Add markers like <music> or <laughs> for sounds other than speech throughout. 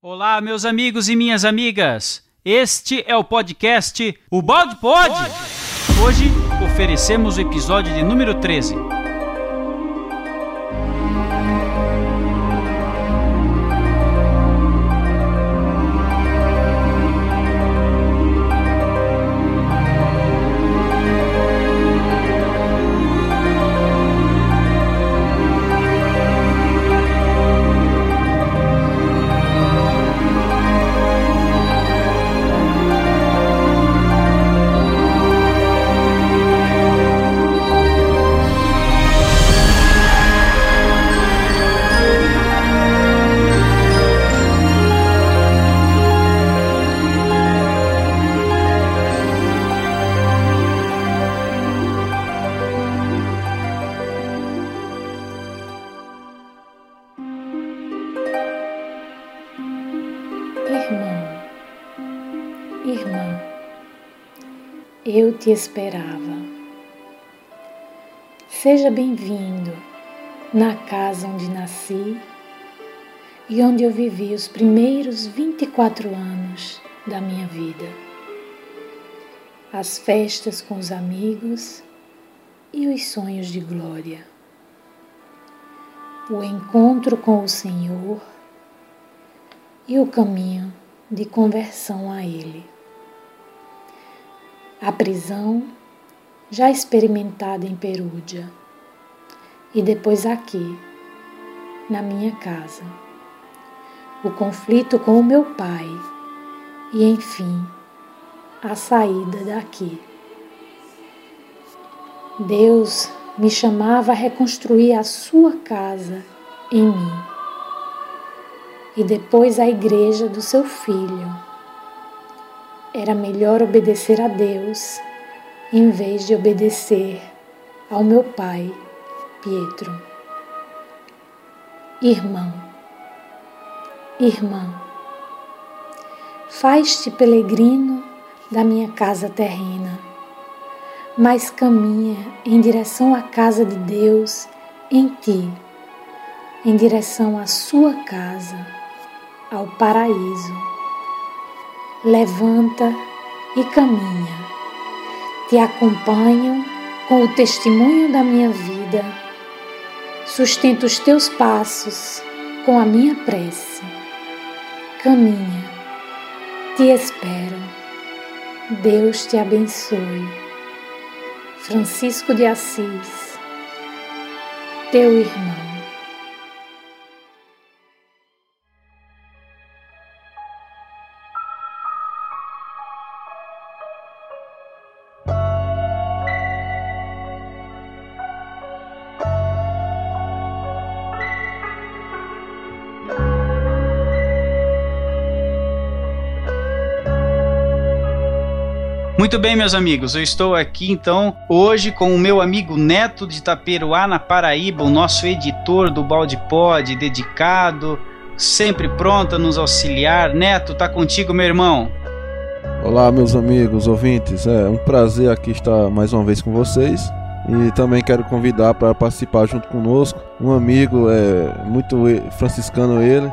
Olá, meus amigos e minhas amigas. Este é o podcast O Balde Pode. Hoje oferecemos o episódio de número 13. Eu te esperava. Seja bem-vindo na casa onde nasci e onde eu vivi os primeiros 24 anos da minha vida. As festas com os amigos e os sonhos de glória. O encontro com o Senhor e o caminho de conversão a Ele. A prisão, já experimentada em Perúdia, e depois aqui, na minha casa. O conflito com o meu pai, e enfim, a saída daqui. Deus me chamava a reconstruir a sua casa em mim e depois a igreja do seu filho. Era melhor obedecer a Deus em vez de obedecer ao meu pai, Pietro. Irmão, irmã, faz-te peregrino da minha casa terrena, mas caminha em direção à casa de Deus em ti, em direção à sua casa ao paraíso. Levanta e caminha. Te acompanho com o testemunho da minha vida. Sustento os teus passos com a minha prece. Caminha. Te espero. Deus te abençoe. Francisco de Assis, teu irmão. Muito bem, meus amigos, eu estou aqui então hoje com o meu amigo Neto de Itaperuá, na Paraíba, o nosso editor do Balde Pod, dedicado, sempre pronto a nos auxiliar. Neto, tá contigo, meu irmão. Olá, meus amigos ouvintes, é um prazer aqui estar mais uma vez com vocês. E também quero convidar para participar junto conosco um amigo, é muito franciscano ele,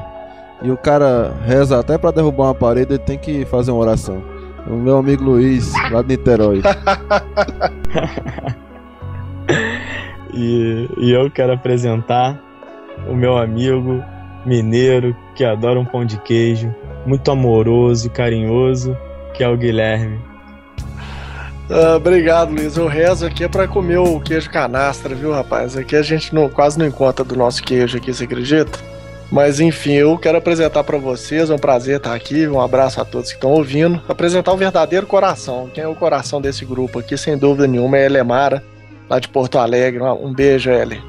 e o cara reza até para derrubar uma parede, ele tem que fazer uma oração. O meu amigo Luiz, lá de Niterói. <laughs> e, e eu quero apresentar o meu amigo mineiro que adora um pão de queijo, muito amoroso e carinhoso, que é o Guilherme. Ah, obrigado, Luiz. Eu rezo aqui é pra comer o queijo canastra, viu, rapaz? Aqui a gente não, quase não encontra do nosso queijo aqui, você acredita? Mas enfim, eu quero apresentar para vocês, é um prazer estar aqui, um abraço a todos que estão ouvindo, apresentar o verdadeiro coração. Quem é o coração desse grupo aqui, sem dúvida nenhuma, é Elemara, lá de Porto Alegre. Um beijo, Ele.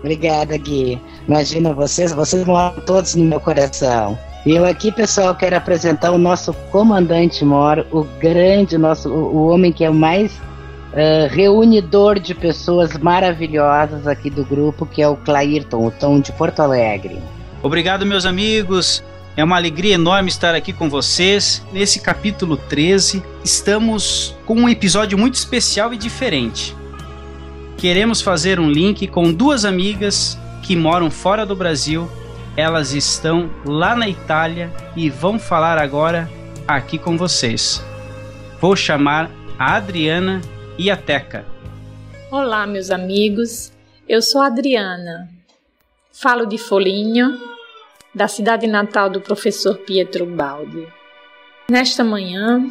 Obrigada, Gui. Imagina vocês, vocês moram todos no meu coração. E eu aqui, pessoal, quero apresentar o nosso comandante mor, o grande, nosso, o homem que é o mais uh, reunidor de pessoas maravilhosas aqui do grupo, que é o Clairton, o Tom de Porto Alegre. Obrigado, meus amigos. É uma alegria enorme estar aqui com vocês. Nesse capítulo 13, estamos com um episódio muito especial e diferente. Queremos fazer um link com duas amigas que moram fora do Brasil elas estão lá na Itália e vão falar agora aqui com vocês. Vou chamar a Adriana e a Teca. Olá, meus amigos. Eu sou a Adriana. Falo de Foligno, da cidade natal do professor Pietro Baldi. Nesta manhã,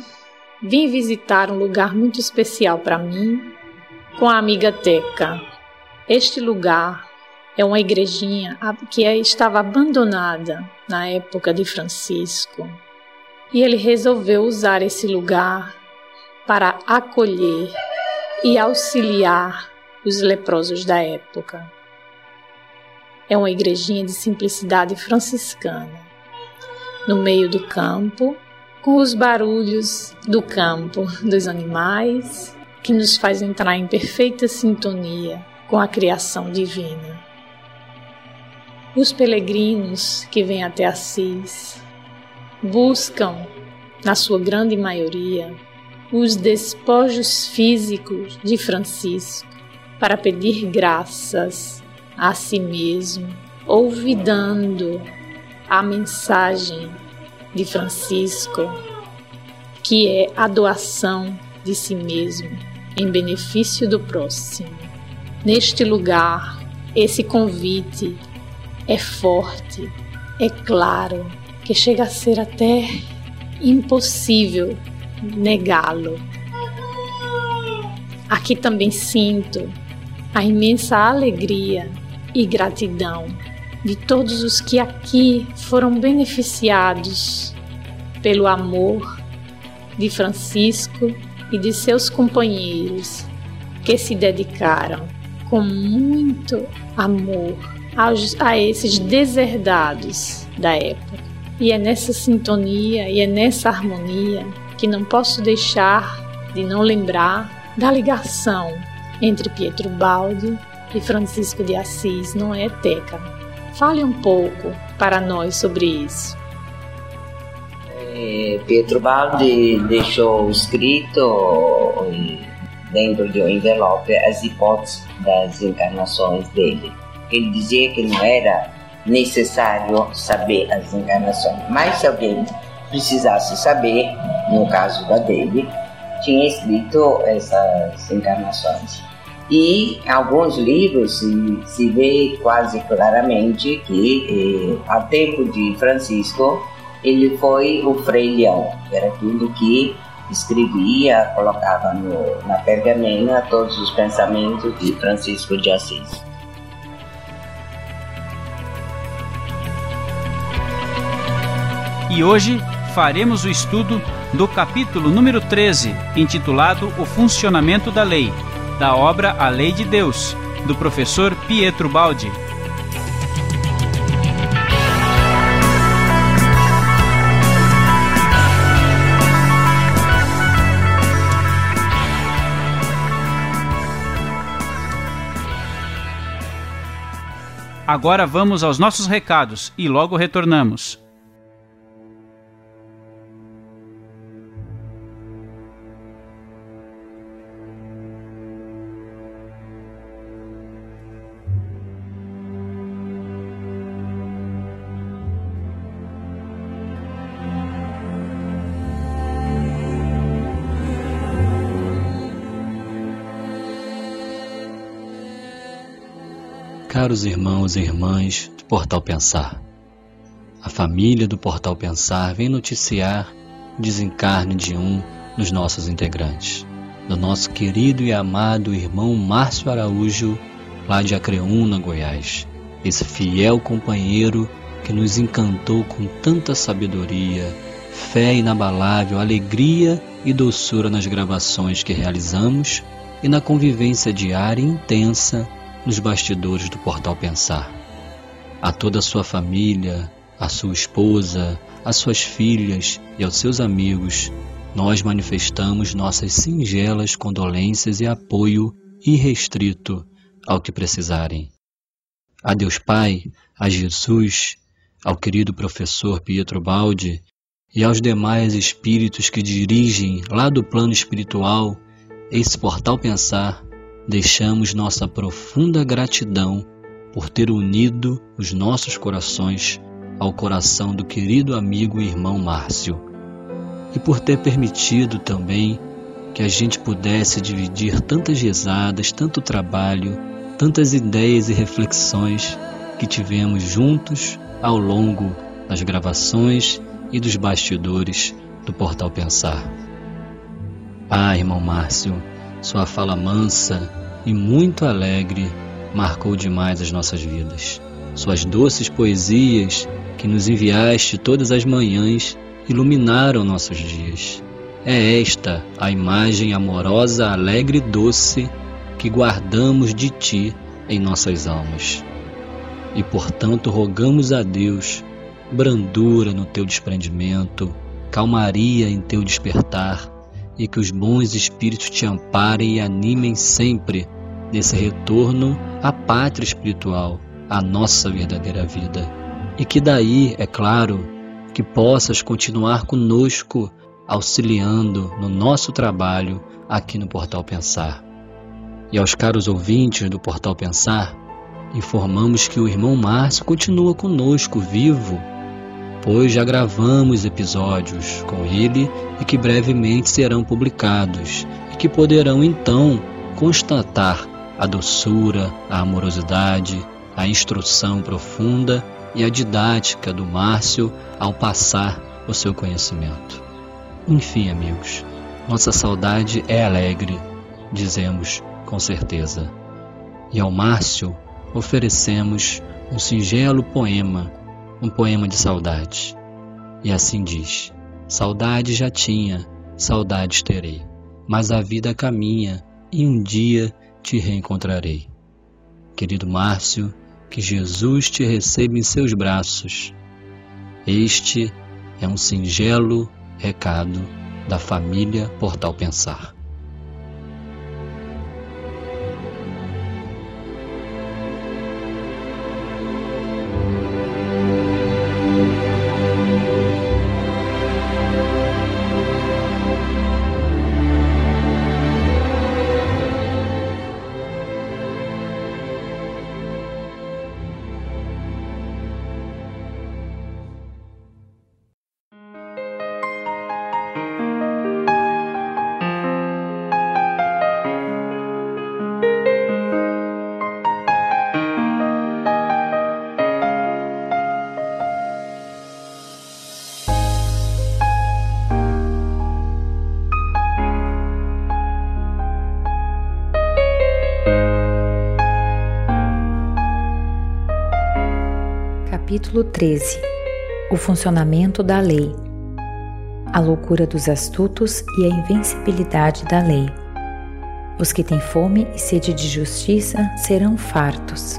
vim visitar um lugar muito especial para mim com a amiga Teca. Este lugar é uma igrejinha que estava abandonada na época de Francisco. E ele resolveu usar esse lugar para acolher e auxiliar os leprosos da época. É uma igrejinha de simplicidade franciscana, no meio do campo, com os barulhos do campo, dos animais, que nos faz entrar em perfeita sintonia com a criação divina. Os peregrinos que vêm até Assis buscam, na sua grande maioria, os despojos físicos de Francisco para pedir graças a si mesmo, olvidando a mensagem de Francisco, que é a doação de si mesmo em benefício do próximo. Neste lugar, esse convite é forte, é claro, que chega a ser até impossível negá-lo. Aqui também sinto a imensa alegria e gratidão de todos os que aqui foram beneficiados pelo amor de Francisco e de seus companheiros que se dedicaram com muito amor aos, a esses deserdados da época. E é nessa sintonia e é nessa harmonia que não posso deixar de não lembrar da ligação entre Pietro Baldi e Francisco de Assis, não é, Teca? Fale um pouco para nós sobre isso. É, Pietro Baldi deixou escrito dentro de um envelope as hipóteses das encarnações dele. Ele dizia que não era necessário saber as encarnações, mas se alguém precisasse saber, no caso da dele, tinha escrito essas encarnações. E alguns livros se, se vê quase claramente que, eh, a tempo de Francisco, ele foi o Frei Leão, que era tudo que escrevia, colocava no, na pergamena todos os pensamentos de Francisco de Assis. E hoje faremos o estudo do capítulo número 13, intitulado O Funcionamento da Lei, da obra A Lei de Deus, do professor Pietro Baldi. Agora vamos aos nossos recados e logo retornamos. Caros irmãos e irmãs do Portal Pensar, a família do Portal Pensar vem noticiar o desencarne de um dos nossos integrantes, do nosso querido e amado irmão Márcio Araújo, lá de Acreúna, Goiás. Esse fiel companheiro que nos encantou com tanta sabedoria, fé inabalável, alegria e doçura nas gravações que realizamos e na convivência diária intensa nos bastidores do Portal Pensar. A toda a sua família, a sua esposa, às suas filhas e aos seus amigos, nós manifestamos nossas singelas condolências e apoio irrestrito ao que precisarem. A Deus Pai, a Jesus, ao querido professor Pietro Baldi e aos demais espíritos que dirigem lá do plano espiritual esse portal pensar deixamos nossa profunda gratidão por ter unido os nossos corações ao coração do querido amigo e irmão Márcio, e por ter permitido também que a gente pudesse dividir tantas risadas, tanto trabalho, tantas ideias e reflexões que tivemos juntos ao longo das gravações e dos bastidores do Portal Pensar. Ah, irmão Márcio, sua fala mansa e muito alegre marcou demais as nossas vidas. Suas doces poesias que nos enviaste todas as manhãs iluminaram nossos dias. É esta a imagem amorosa, alegre e doce que guardamos de ti em nossas almas. E portanto rogamos a Deus brandura no teu desprendimento, calmaria em teu despertar, e que os bons espíritos te amparem e animem sempre nesse retorno à pátria espiritual, à nossa verdadeira vida. E que daí, é claro, que possas continuar conosco, auxiliando no nosso trabalho aqui no Portal Pensar. E aos caros ouvintes do Portal Pensar, informamos que o irmão Márcio continua conosco vivo, pois já gravamos episódios com ele e que brevemente serão publicados e que poderão então constatar a doçura, a amorosidade, a instrução profunda e a didática do Márcio ao passar o seu conhecimento. Enfim, amigos, nossa saudade é alegre, dizemos com certeza. E ao Márcio oferecemos um singelo poema, um poema de saudade. E assim diz: Saudade já tinha, saudades terei, mas a vida caminha e um dia te reencontrarei. Querido Márcio, que Jesus te receba em seus braços. Este é um singelo recado da família Portal Pensar. Capítulo 13 O funcionamento da lei. A loucura dos astutos e a invencibilidade da lei. Os que têm fome e sede de justiça serão fartos.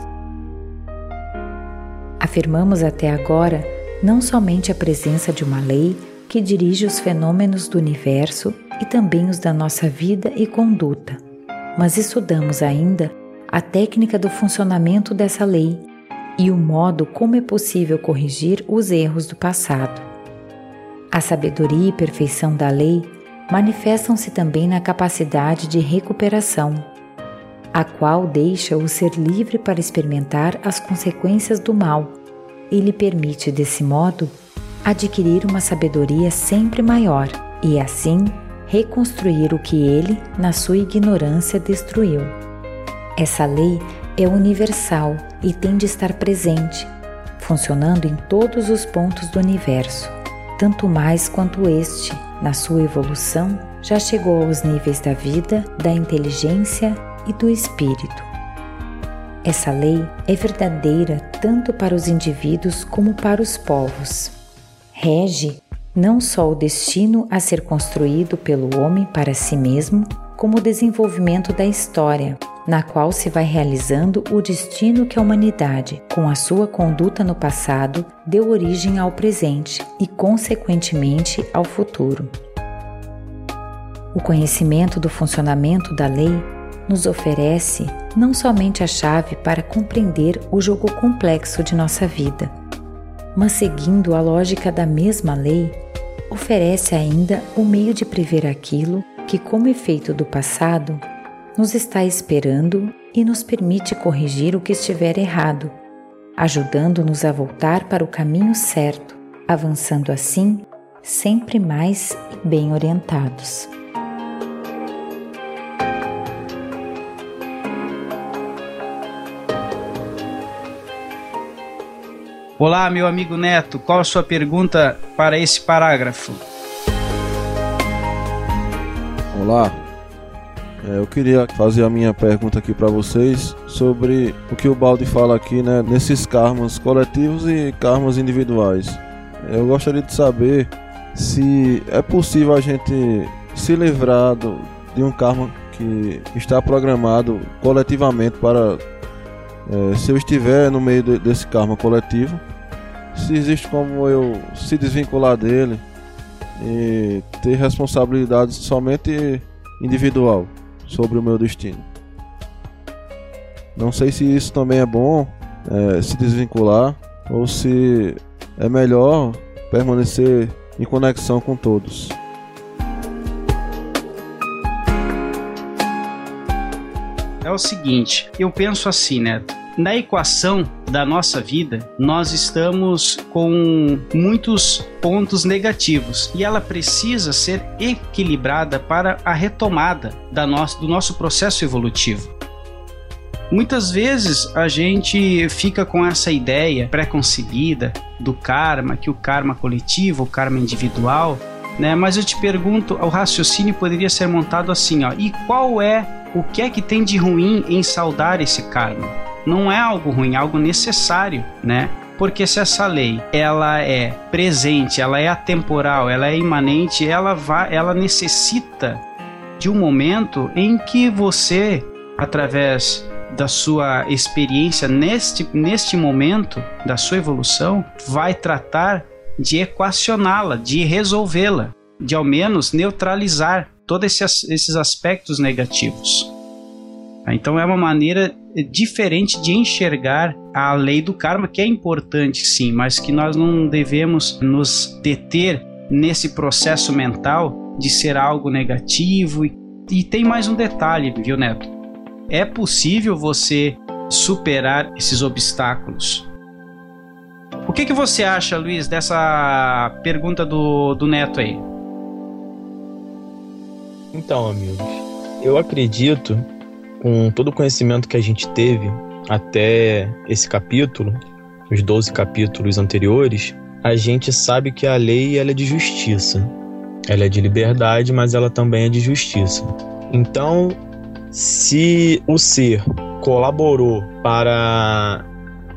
Afirmamos até agora não somente a presença de uma lei que dirige os fenômenos do universo e também os da nossa vida e conduta, mas estudamos ainda a técnica do funcionamento dessa lei e o modo como é possível corrigir os erros do passado. A sabedoria e perfeição da lei manifestam-se também na capacidade de recuperação, a qual deixa o ser livre para experimentar as consequências do mal e lhe permite, desse modo, adquirir uma sabedoria sempre maior e, assim, reconstruir o que ele, na sua ignorância, destruiu. Essa lei é universal e tem de estar presente, funcionando em todos os pontos do universo, tanto mais quanto este, na sua evolução, já chegou aos níveis da vida, da inteligência e do espírito. Essa lei é verdadeira tanto para os indivíduos como para os povos. Rege não só o destino a ser construído pelo homem para si mesmo, como o desenvolvimento da história, na qual se vai realizando o destino que a humanidade, com a sua conduta no passado, deu origem ao presente e, consequentemente, ao futuro. O conhecimento do funcionamento da lei nos oferece não somente a chave para compreender o jogo complexo de nossa vida, mas seguindo a lógica da mesma lei, oferece ainda o meio de prever aquilo que, como efeito do passado, nos está esperando e nos permite corrigir o que estiver errado, ajudando-nos a voltar para o caminho certo, avançando assim sempre mais e bem orientados. Olá, meu amigo Neto, qual a sua pergunta para esse parágrafo? Olá, eu queria fazer a minha pergunta aqui para vocês sobre o que o Balde fala aqui, né, nesses karmas coletivos e karmas individuais. Eu gostaria de saber se é possível a gente se livrar do, de um karma que está programado coletivamente para é, se eu estiver no meio de, desse karma coletivo, se existe como eu se desvincular dele e ter responsabilidade somente individual sobre o meu destino. Não sei se isso também é bom, é, se desvincular, ou se é melhor permanecer em conexão com todos. É o seguinte, eu penso assim, Neto na equação da nossa vida, nós estamos com muitos pontos negativos e ela precisa ser equilibrada para a retomada da do nosso processo evolutivo. Muitas vezes a gente fica com essa ideia pré-concebida do karma, que o karma coletivo, o karma individual, né? Mas eu te pergunto, o raciocínio poderia ser montado assim, ó, e qual é o que é que tem de ruim em saudar esse karma? Não é algo ruim, é algo necessário, né? Porque se essa lei ela é presente, ela é atemporal, ela é imanente, ela vai, ela necessita de um momento em que você, através da sua experiência neste, neste momento da sua evolução, vai tratar de equacioná-la, de resolvê-la, de ao menos neutralizar todos esses, esses aspectos negativos. Então é uma maneira diferente de enxergar a lei do karma, que é importante sim, mas que nós não devemos nos deter nesse processo mental de ser algo negativo. E, e tem mais um detalhe, viu, Neto? É possível você superar esses obstáculos. O que, que você acha, Luiz, dessa pergunta do, do Neto aí? Então, amigos, eu acredito com todo o conhecimento que a gente teve até esse capítulo, os 12 capítulos anteriores, a gente sabe que a lei ela é de justiça. Ela é de liberdade, mas ela também é de justiça. Então, se o ser colaborou para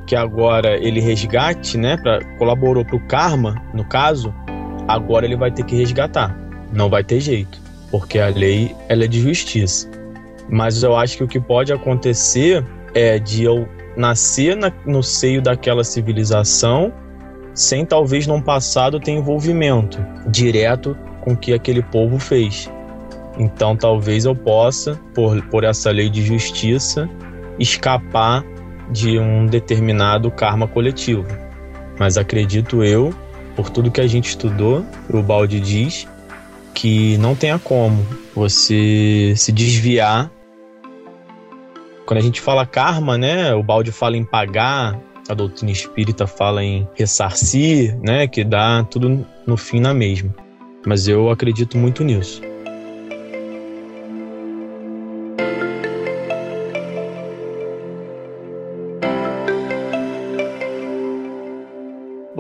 que agora ele resgate, né, para colaborou para o karma, no caso, agora ele vai ter que resgatar. Não vai ter jeito, porque a lei ela é de justiça. Mas eu acho que o que pode acontecer é de eu nascer na, no seio daquela civilização sem talvez no passado ter envolvimento direto com o que aquele povo fez. Então talvez eu possa, por, por essa lei de justiça, escapar de um determinado karma coletivo. Mas acredito eu, por tudo que a gente estudou, o Balde diz, que não tenha como você se desviar. Quando a gente fala karma, né, o balde fala em pagar, a doutrina espírita fala em ressarcir, né, que dá tudo no fim na mesma. Mas eu acredito muito nisso.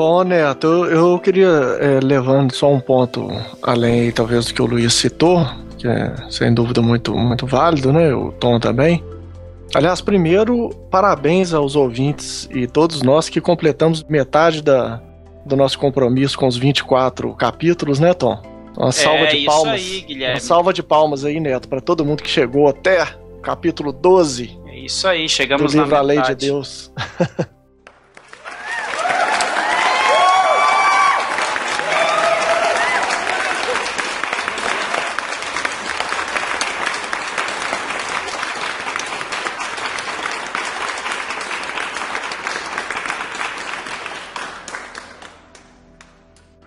Bom, Neto, eu, eu queria, é, levando só um ponto além, talvez, do que o Luiz citou, que é sem dúvida muito, muito válido, né? O Tom também. Aliás, primeiro, parabéns aos ouvintes e todos nós que completamos metade da, do nosso compromisso com os 24 capítulos, né, Tom? Uma salva é, de palmas. Aí, Guilherme. Uma salva de palmas aí, Neto, para todo mundo que chegou até capítulo 12. É isso aí, chegamos do livro na A Lei de Deus. <laughs>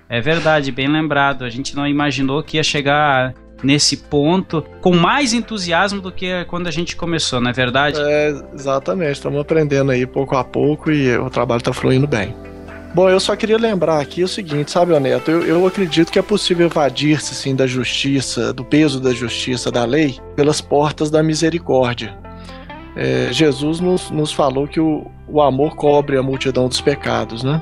É verdade, bem lembrado. A gente não imaginou que ia chegar nesse ponto com mais entusiasmo do que quando a gente começou, não é verdade? É, exatamente. Estamos aprendendo aí pouco a pouco e o trabalho está fluindo bem. Bom, eu só queria lembrar aqui o seguinte, sabe, Neto? Eu, eu acredito que é possível evadir-se, sim, da justiça, do peso da justiça, da lei, pelas portas da misericórdia. É, Jesus nos, nos falou que o, o amor cobre a multidão dos pecados, né?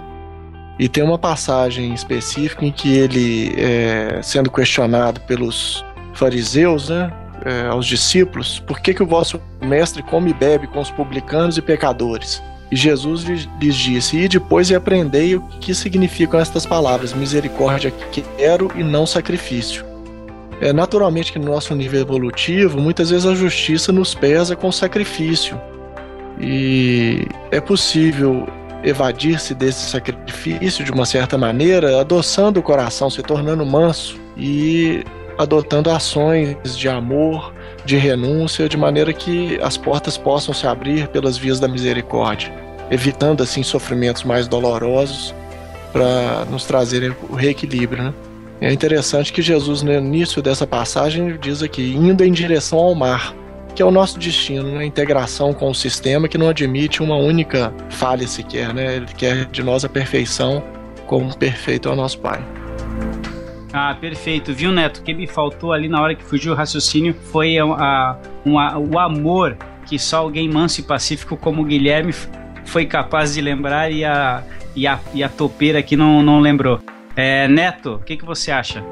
E tem uma passagem específica em que ele, é, sendo questionado pelos fariseus, né, é, aos discípulos, por que, que o vosso mestre come e bebe com os publicanos e pecadores? E Jesus lhes disse: E depois e aprendei o que significam estas palavras: misericórdia quero e não sacrifício. É naturalmente que no nosso nível evolutivo, muitas vezes a justiça nos pesa com sacrifício. E é possível evadir-se desse sacrifício de uma certa maneira, adoçando o coração, se tornando manso e adotando ações de amor, de renúncia, de maneira que as portas possam se abrir pelas vias da misericórdia evitando assim sofrimentos mais dolorosos para nos trazerem o reequilíbrio, né? É interessante que Jesus, no início dessa passagem, diz aqui, indo em direção ao mar, que é o nosso destino, né? a integração com o sistema que não admite uma única falha sequer, né? Ele quer de nós a perfeição, como perfeito é o nosso Pai. Ah, perfeito. Viu, Neto? O que me faltou ali na hora que fugiu o raciocínio foi a, a, a, o amor que só alguém manso e pacífico como o Guilherme foi capaz de lembrar e a, e a, e a topeira aqui não, não lembrou. É, Neto, o que, que você acha?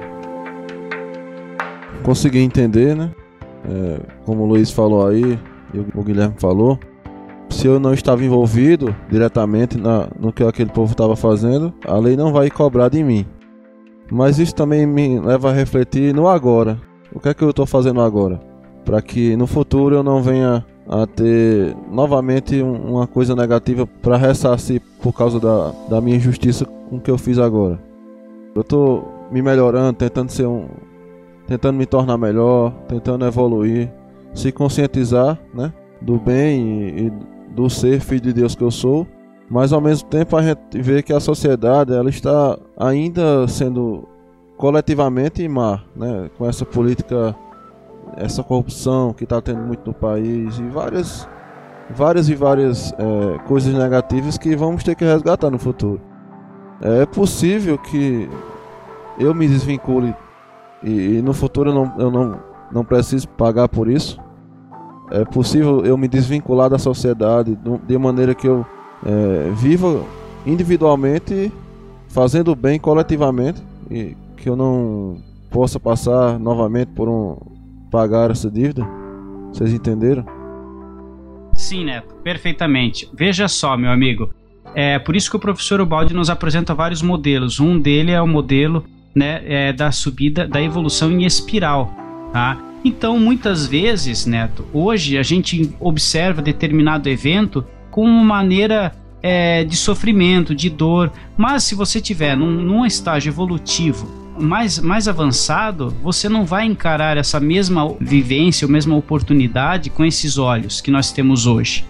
Consegui entender, né? É, como o Luiz falou aí e o Guilherme falou, se eu não estava envolvido diretamente na, no que aquele povo estava fazendo, a lei não vai cobrar de mim. Mas isso também me leva a refletir no agora. O que é que eu estou fazendo agora? Para que no futuro eu não venha a ter novamente uma coisa negativa para ressarcir por causa da, da minha injustiça com o que eu fiz agora. Eu tô me melhorando, tentando ser um. Tentando me tornar melhor, tentando evoluir, se conscientizar, né? Do bem e, do ser filho de Deus que eu sou. Mas ao mesmo tempo a gente vê que a sociedade ela está ainda sendo coletivamente má, né? Com essa política essa corrupção que está tendo muito no país e várias, várias e várias é, coisas negativas que vamos ter que resgatar no futuro. É possível que eu me desvincule e, e no futuro eu não, eu não, não preciso pagar por isso. É possível eu me desvincular da sociedade de maneira que eu é, viva individualmente, fazendo bem coletivamente e que eu não possa passar novamente por um, pagar essa dívida? Vocês entenderam? Sim, Neto, perfeitamente. Veja só, meu amigo. É por isso que o professor Ubaldi nos apresenta vários modelos. Um dele é o modelo né, é, da subida, da evolução em espiral. Tá? Então, muitas vezes, Neto, hoje a gente observa determinado evento com uma maneira é, de sofrimento, de dor. Mas se você tiver num, num estágio evolutivo mais, mais avançado, você não vai encarar essa mesma vivência, ou mesma oportunidade com esses olhos que nós temos hoje.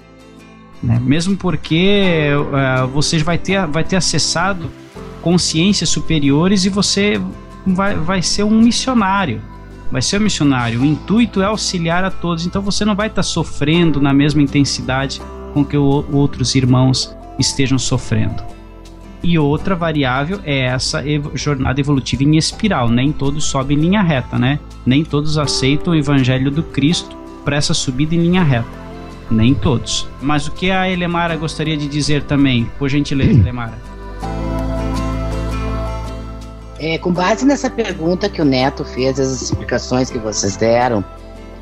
Né? Mesmo porque uh, você vai ter, vai ter acessado consciências superiores e você vai, vai ser um missionário. Vai ser um missionário. O intuito é auxiliar a todos, então você não vai estar sofrendo na mesma intensidade com que o, outros irmãos estejam sofrendo. E outra variável é essa ev jornada evolutiva em espiral. Nem todos sobem em linha reta, né? Nem todos aceitam o evangelho do Cristo para essa subida em linha reta. Nem todos. Mas o que a Elemara gostaria de dizer também? Por gentileza, Elemara. É, com base nessa pergunta que o Neto fez, as explicações que vocês deram,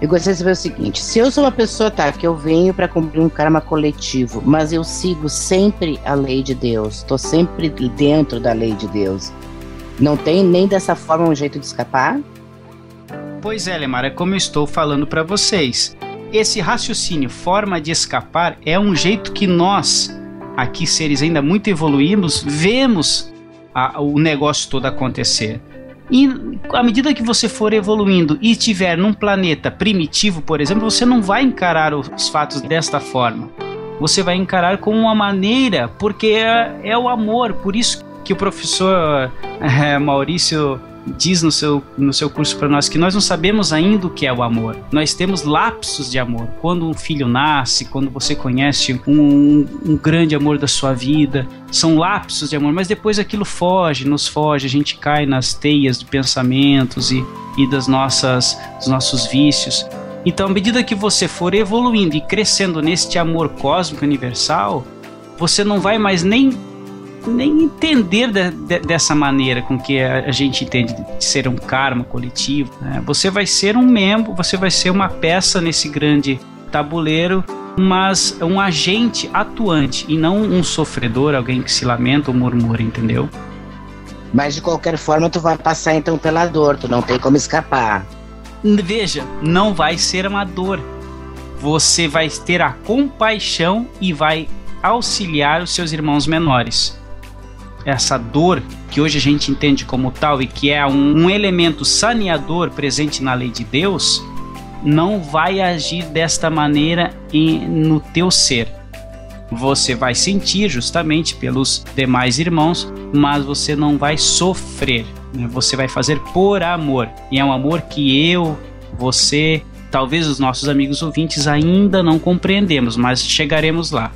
eu gostaria de saber o seguinte: se eu sou uma pessoa, tá, que eu venho para cumprir um karma coletivo, mas eu sigo sempre a lei de Deus, estou sempre dentro da lei de Deus, não tem nem dessa forma um jeito de escapar? Pois é, Lemar, é como eu estou falando para vocês. Esse raciocínio, forma de escapar, é um jeito que nós, aqui seres ainda muito evoluímos, vemos a, o negócio todo acontecer. E à medida que você for evoluindo e estiver num planeta primitivo, por exemplo, você não vai encarar os fatos desta forma. Você vai encarar com uma maneira, porque é, é o amor. Por isso que o professor é, Maurício diz no seu, no seu curso para nós que nós não sabemos ainda o que é o amor. Nós temos lapsos de amor. Quando um filho nasce, quando você conhece um, um grande amor da sua vida, são lapsos de amor, mas depois aquilo foge, nos foge, a gente cai nas teias de pensamentos e, e das nossas, dos nossos vícios. Então, à medida que você for evoluindo e crescendo neste amor cósmico universal, você não vai mais nem nem entender de, de, dessa maneira com que a, gente entende de ser um karma coletivo. Né? Você vai ser um membro, você vai ser uma peça nesse grande tabuleiro, mas um agente atuante e não um sofredor, alguém que se lamenta ou murmura, entendeu? Mas de qualquer forma tu vai passar então pela dor, tu não tem como escapar. Veja, não vai ser uma dor. Você vai ter a compaixão e vai auxiliar os seus irmãos menores essa dor que hoje a gente entende como tal e que é um, um elemento saneador presente na lei de Deus, não vai agir desta maneira em, no teu ser. Você vai sentir justamente pelos demais irmãos, mas você não vai sofrer. Né? Você vai fazer por amor. E é um amor que eu, você, talvez os nossos amigos ouvintes ainda não compreendemos, mas chegaremos lá.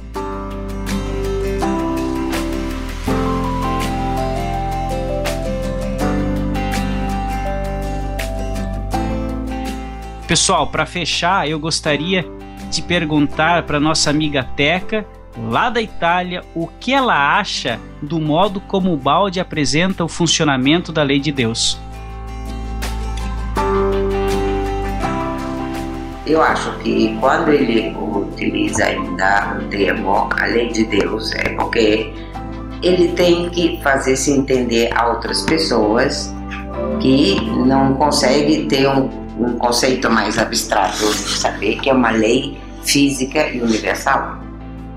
Pessoal, para fechar, eu gostaria de perguntar para nossa amiga Teca, lá da Itália, o que ela acha do modo como o balde apresenta o funcionamento da lei de Deus. Eu acho que quando ele utiliza ainda o termo a lei de Deus, é porque ele tem que fazer se entender a outras pessoas que não conseguem ter um um conceito mais abstrato de saber que é uma lei física e universal,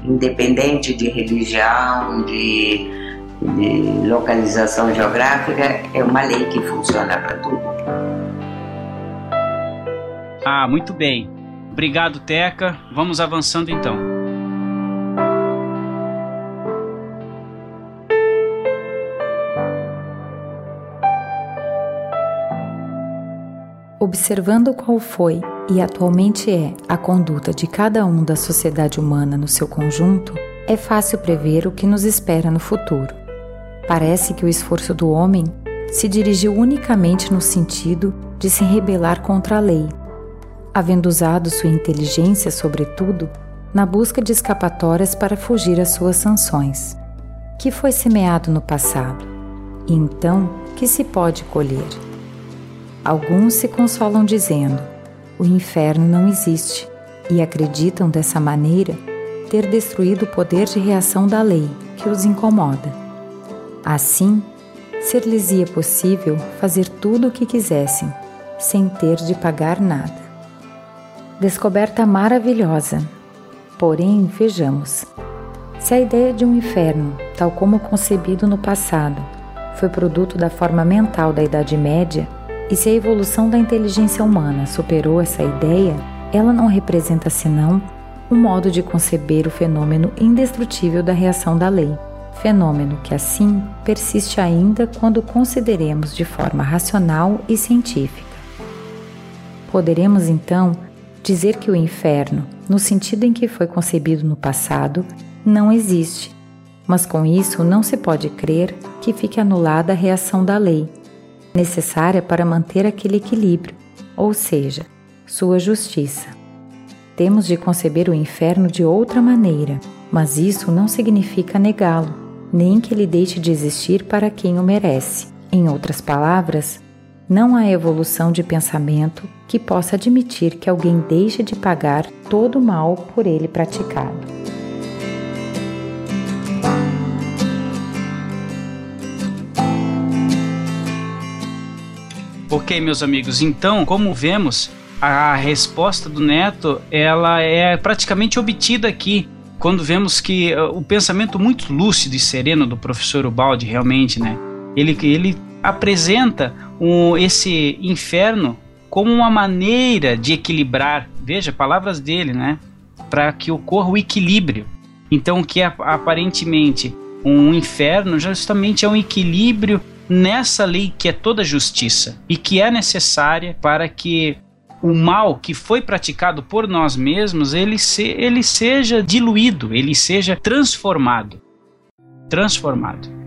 independente de religião, de, de localização geográfica, é uma lei que funciona para tudo. Ah, muito bem. Obrigado, Teca. Vamos avançando então. Observando qual foi e atualmente é a conduta de cada um da sociedade humana no seu conjunto, é fácil prever o que nos espera no futuro. Parece que o esforço do homem se dirigiu unicamente no sentido de se rebelar contra a lei, havendo usado sua inteligência, sobretudo, na busca de escapatórias para fugir às suas sanções, que foi semeado no passado, e então que se pode colher. Alguns se consolam dizendo: o inferno não existe, e acreditam dessa maneira ter destruído o poder de reação da lei que os incomoda. Assim, ser-lhes-ia possível fazer tudo o que quisessem, sem ter de pagar nada. Descoberta maravilhosa. Porém, vejamos. Se a ideia de um inferno, tal como concebido no passado, foi produto da forma mental da Idade Média, e se a evolução da inteligência humana superou essa ideia, ela não representa senão um modo de conceber o fenômeno indestrutível da reação da lei, fenômeno que assim persiste ainda quando consideremos de forma racional e científica. Poderemos então dizer que o inferno, no sentido em que foi concebido no passado, não existe, mas com isso não se pode crer que fique anulada a reação da lei, necessária para manter aquele equilíbrio, ou seja, sua justiça. Temos de conceber o inferno de outra maneira, mas isso não significa negá-lo, nem que ele deixe de existir para quem o merece. Em outras palavras, não há evolução de pensamento que possa admitir que alguém deixe de pagar todo o mal por ele praticado. Ok, meus amigos, então, como vemos, a resposta do Neto ela é praticamente obtida aqui quando vemos que uh, o pensamento muito lúcido e sereno do professor Ubaldi realmente, né? Ele, ele apresenta um, esse inferno como uma maneira de equilibrar, veja, palavras dele, né? Para que ocorra o equilíbrio. Então, que aparentemente um inferno, justamente é um equilíbrio nessa lei que é toda justiça e que é necessária para que o mal que foi praticado por nós mesmos ele, se, ele seja diluído, ele seja transformado. Transformado.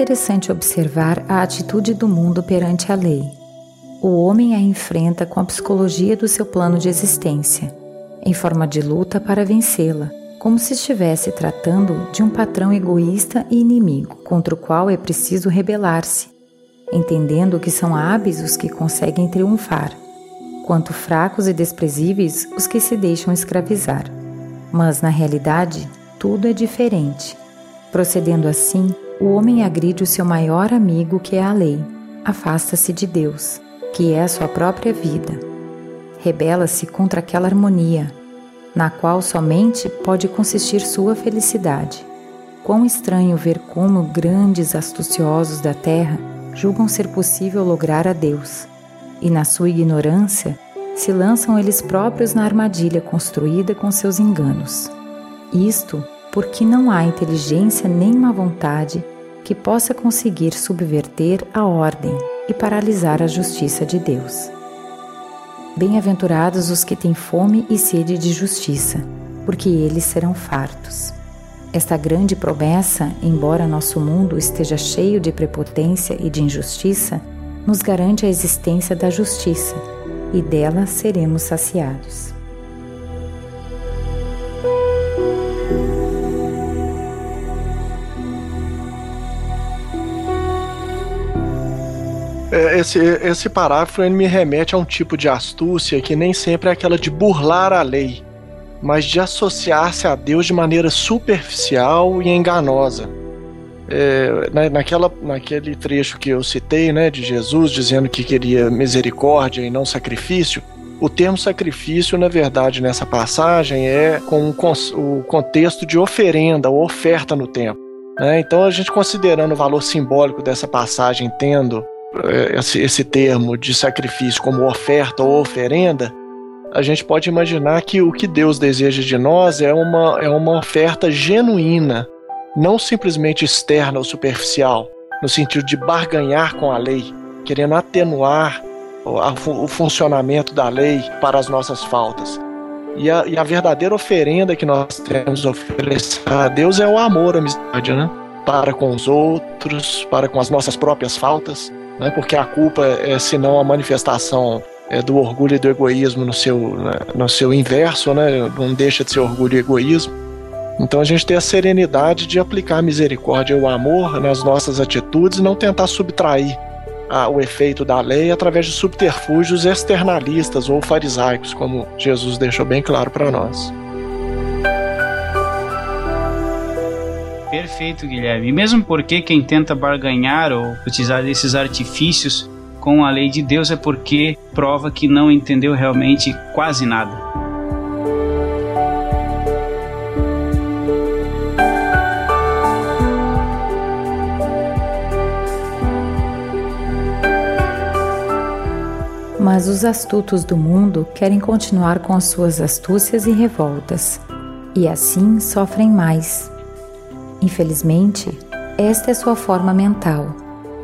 Interessante observar a atitude do mundo perante a lei. O homem a enfrenta com a psicologia do seu plano de existência, em forma de luta para vencê-la, como se estivesse tratando de um patrão egoísta e inimigo contra o qual é preciso rebelar-se, entendendo que são hábeis os que conseguem triunfar, quanto fracos e desprezíveis os que se deixam escravizar. Mas na realidade, tudo é diferente. Procedendo assim, o homem agride o seu maior amigo, que é a lei, afasta-se de Deus, que é a sua própria vida. Rebela-se contra aquela harmonia, na qual somente pode consistir sua felicidade. Quão estranho ver como grandes astuciosos da terra julgam ser possível lograr a Deus, e na sua ignorância se lançam eles próprios na armadilha construída com seus enganos. Isto porque não há inteligência nem má vontade que possa conseguir subverter a ordem e paralisar a justiça de Deus. Bem-aventurados os que têm fome e sede de justiça, porque eles serão fartos. Esta grande promessa, embora nosso mundo esteja cheio de prepotência e de injustiça, nos garante a existência da justiça, e dela seremos saciados. Esse, esse parágrafo me remete a um tipo de astúcia que nem sempre é aquela de burlar a lei, mas de associar-se a Deus de maneira superficial e enganosa. É, na, naquela, naquele trecho que eu citei, né, de Jesus dizendo que queria misericórdia e não sacrifício, o termo sacrifício, na verdade, nessa passagem é com o contexto de oferenda ou oferta no tempo. Né? Então, a gente considerando o valor simbólico dessa passagem, tendo é, esse, esse termo de sacrifício como oferta ou oferenda, a gente pode imaginar que o que Deus deseja de nós é uma, é uma oferta genuína, não simplesmente externa ou superficial, no sentido de barganhar com a lei, querendo atenuar o, o funcionamento da lei para as nossas faltas. E a, e a verdadeira oferenda que nós temos a oferecer a Deus é o amor, a amizade, né? Para com os outros, para com as nossas próprias faltas né? porque a culpa é senão a manifestação é, do orgulho e do egoísmo no seu, né, no seu inverso, né? não deixa de ser orgulho e egoísmo. Então a gente tem a serenidade de aplicar a misericórdia e o amor nas nossas atitudes e não tentar subtrair a, o efeito da lei através de subterfúgios externalistas ou farisaicos, como Jesus deixou bem claro para nós. Perfeito, Guilherme. E mesmo porque quem tenta barganhar ou utilizar esses artifícios com a lei de Deus é porque prova que não entendeu realmente quase nada. Mas os astutos do mundo querem continuar com as suas astúcias e revoltas, e assim sofrem mais, Infelizmente, esta é sua forma mental,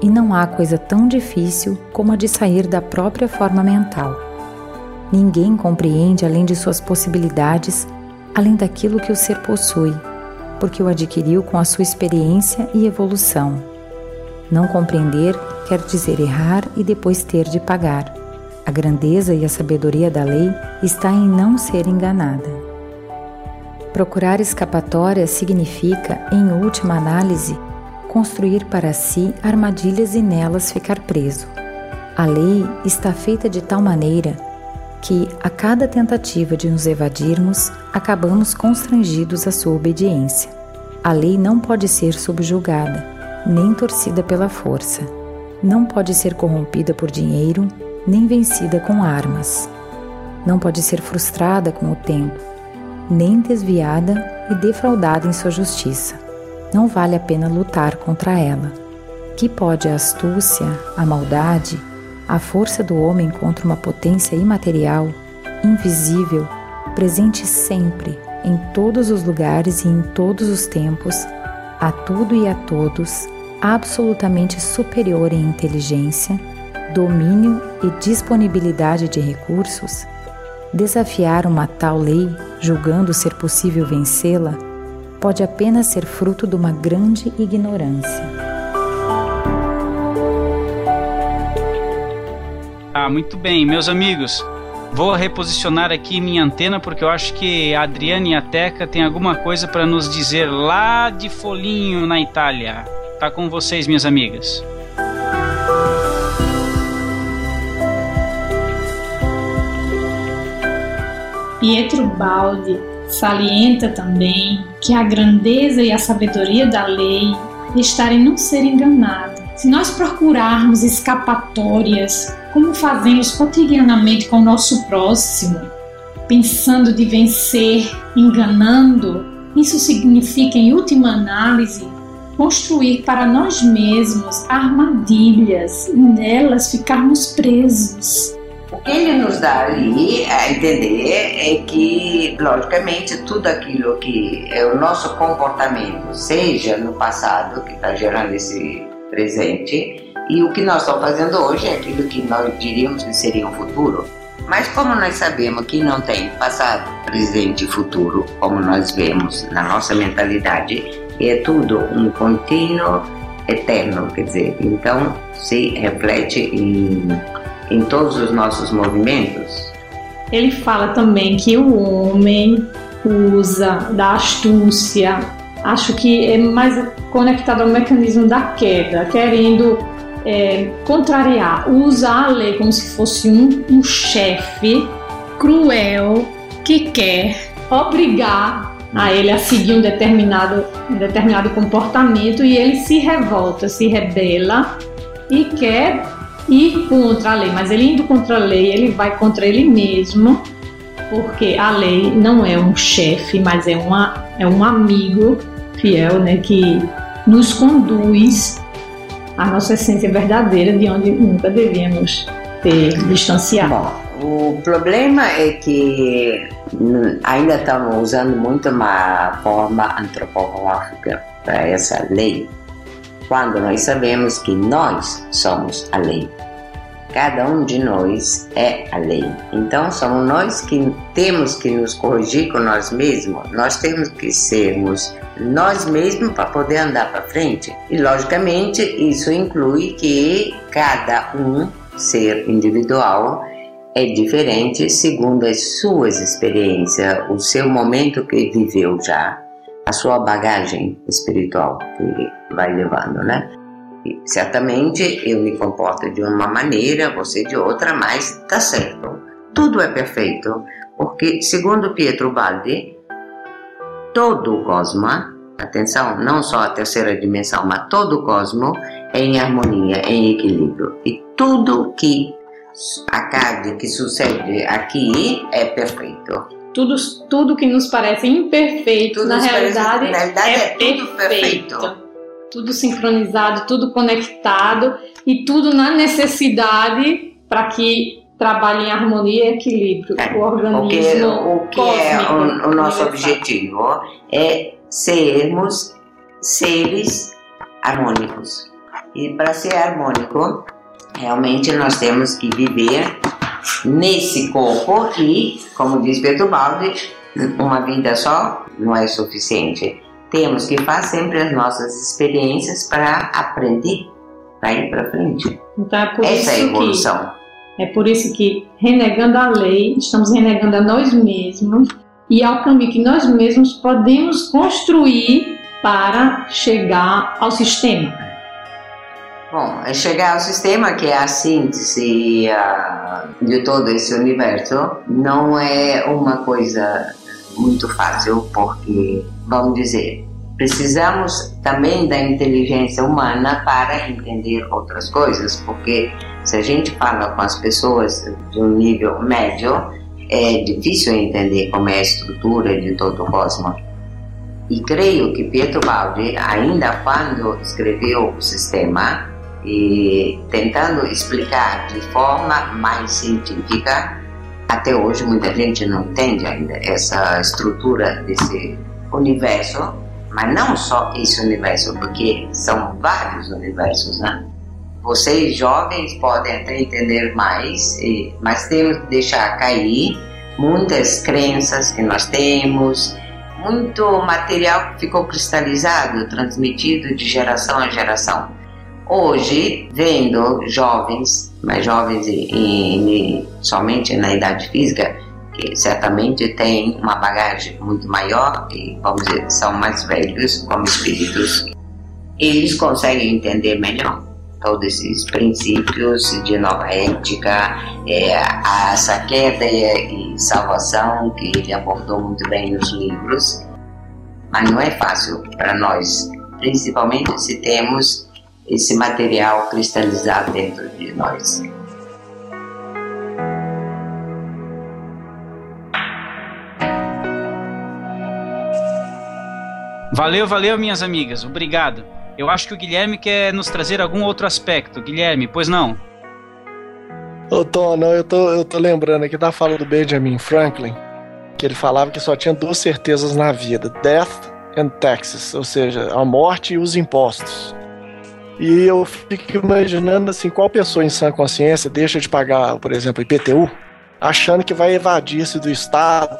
e não há coisa tão difícil como a de sair da própria forma mental. Ninguém compreende além de suas possibilidades, além daquilo que o ser possui, porque o adquiriu com a sua experiência e evolução. Não compreender quer dizer errar e depois ter de pagar. A grandeza e a sabedoria da lei está em não ser enganada. Procurar escapatória significa, em última análise, construir para si armadilhas e nelas ficar preso. A lei está feita de tal maneira que, a cada tentativa de nos evadirmos, acabamos constrangidos à sua obediência. A lei não pode ser subjugada, nem torcida pela força. Não pode ser corrompida por dinheiro, nem vencida com armas. Não pode ser frustrada com o tempo nem desviada e defraudada em sua justiça. Não vale a pena lutar contra ela. Que pode a astúcia, a maldade, a força do homem contra uma potência imaterial, invisível, presente sempre, em todos os lugares e em todos os tempos, a tudo e a todos, absolutamente superior em inteligência, domínio e disponibilidade de recursos? Desafiar uma tal lei, julgando ser possível vencê-la, pode apenas ser fruto de uma grande ignorância. Ah, muito bem, meus amigos. Vou reposicionar aqui minha antena porque eu acho que a Adriana e a Teca têm alguma coisa para nos dizer lá de Folinho, na Itália. Tá com vocês, minhas amigas. Pietro Baldi salienta também que a grandeza e a sabedoria da lei está em não ser enganado. Se nós procurarmos escapatórias, como fazemos cotidianamente com o nosso próximo, pensando de vencer, enganando, isso significa, em última análise, construir para nós mesmos armadilhas e nelas ficarmos presos. O que ele nos dá ali a entender é que, logicamente, tudo aquilo que é o nosso comportamento, seja no passado, que está gerando esse presente, e o que nós estamos fazendo hoje é aquilo que nós diríamos que seria um futuro. Mas como nós sabemos que não tem passado, presente e futuro, como nós vemos na nossa mentalidade, é tudo um contínuo eterno, quer dizer, então se reflete em em todos os nossos movimentos? Ele fala também que o homem usa da astúcia, acho que é mais conectado ao mecanismo da queda, querendo é, contrariar, usa a lei como se fosse um, um chefe cruel que quer obrigar a ele a seguir um determinado, um determinado comportamento e ele se revolta, se rebela e quer ir contra a lei, mas ele indo contra a lei, ele vai contra ele mesmo, porque a lei não é um chefe, mas é, uma, é um amigo fiel, né, que nos conduz à nossa essência verdadeira, de onde nunca devíamos ter distanciado. Bom, o problema é que ainda estamos usando muito uma forma antropológica para essa lei quando nós sabemos que nós somos a lei. Cada um de nós é a lei. Então somos nós que temos que nos corrigir com nós mesmos. Nós temos que sermos nós mesmos para poder andar para frente. E logicamente isso inclui que cada um ser individual é diferente segundo as suas experiências, o seu momento que viveu já a sua bagagem espiritual que vai levando, né? E certamente eu me comporto de uma maneira, você de outra, mas tá certo. Tudo é perfeito, porque segundo Pietro Baldi, todo o cosmo, atenção, não só a terceira dimensão, mas todo o cosmo é em harmonia, é em equilíbrio. E tudo que acabe, que sucede aqui é perfeito tudo, tudo que nos parece imperfeito, tudo na realidade, parece, na realidade é, é tudo perfeito. perfeito. Tudo sincronizado, tudo conectado e tudo na necessidade para que trabalhe em harmonia e equilíbrio é, o organismo. o que é o, o nosso objetivo é sermos seres harmônicos. E para ser harmônico, realmente nós temos que viver nesse corpo e, como diz Pedro Baldi, uma vida só não é suficiente. Temos que fazer sempre as nossas experiências para aprender, para ir para frente. Então é por Essa isso é a evolução. Que, é por isso que, renegando a lei, estamos renegando a nós mesmos e ao caminho que nós mesmos podemos construir para chegar ao sistema. Bom, é chegar ao sistema que é a síntese de todo esse universo não é uma coisa muito fácil, porque, vamos dizer, precisamos também da inteligência humana para entender outras coisas, porque se a gente fala com as pessoas de um nível médio, é difícil entender como é a estrutura de todo o cosmos. E creio que Pietro Baldi, ainda quando escreveu o sistema, e tentando explicar de forma mais científica, até hoje muita gente não entende ainda essa estrutura desse universo, mas não só esse universo, porque são vários universos, né? Vocês jovens podem até entender mais, mas temos que deixar cair muitas crenças que nós temos, muito material que ficou cristalizado, transmitido de geração a geração. Hoje, vendo jovens, mais jovens e, e, somente na idade física, que certamente têm uma bagagem muito maior e, vamos dizer, são mais velhos como espíritos, eles conseguem entender melhor todos esses princípios de nova ética, é, essa queda e, e salvação que ele abordou muito bem nos livros. Mas não é fácil para nós, principalmente se temos esse material cristalizado dentro de nós. Valeu, valeu, minhas amigas. Obrigado. Eu acho que o Guilherme quer nos trazer algum outro aspecto. Guilherme, pois não? Ô, Tom, não, eu tô, eu tô lembrando aqui da fala do Benjamin Franklin, que ele falava que só tinha duas certezas na vida: death and taxes, ou seja, a morte e os impostos. E eu fico imaginando assim, qual pessoa em sã consciência deixa de pagar, por exemplo, IPTU, achando que vai evadir-se do Estado,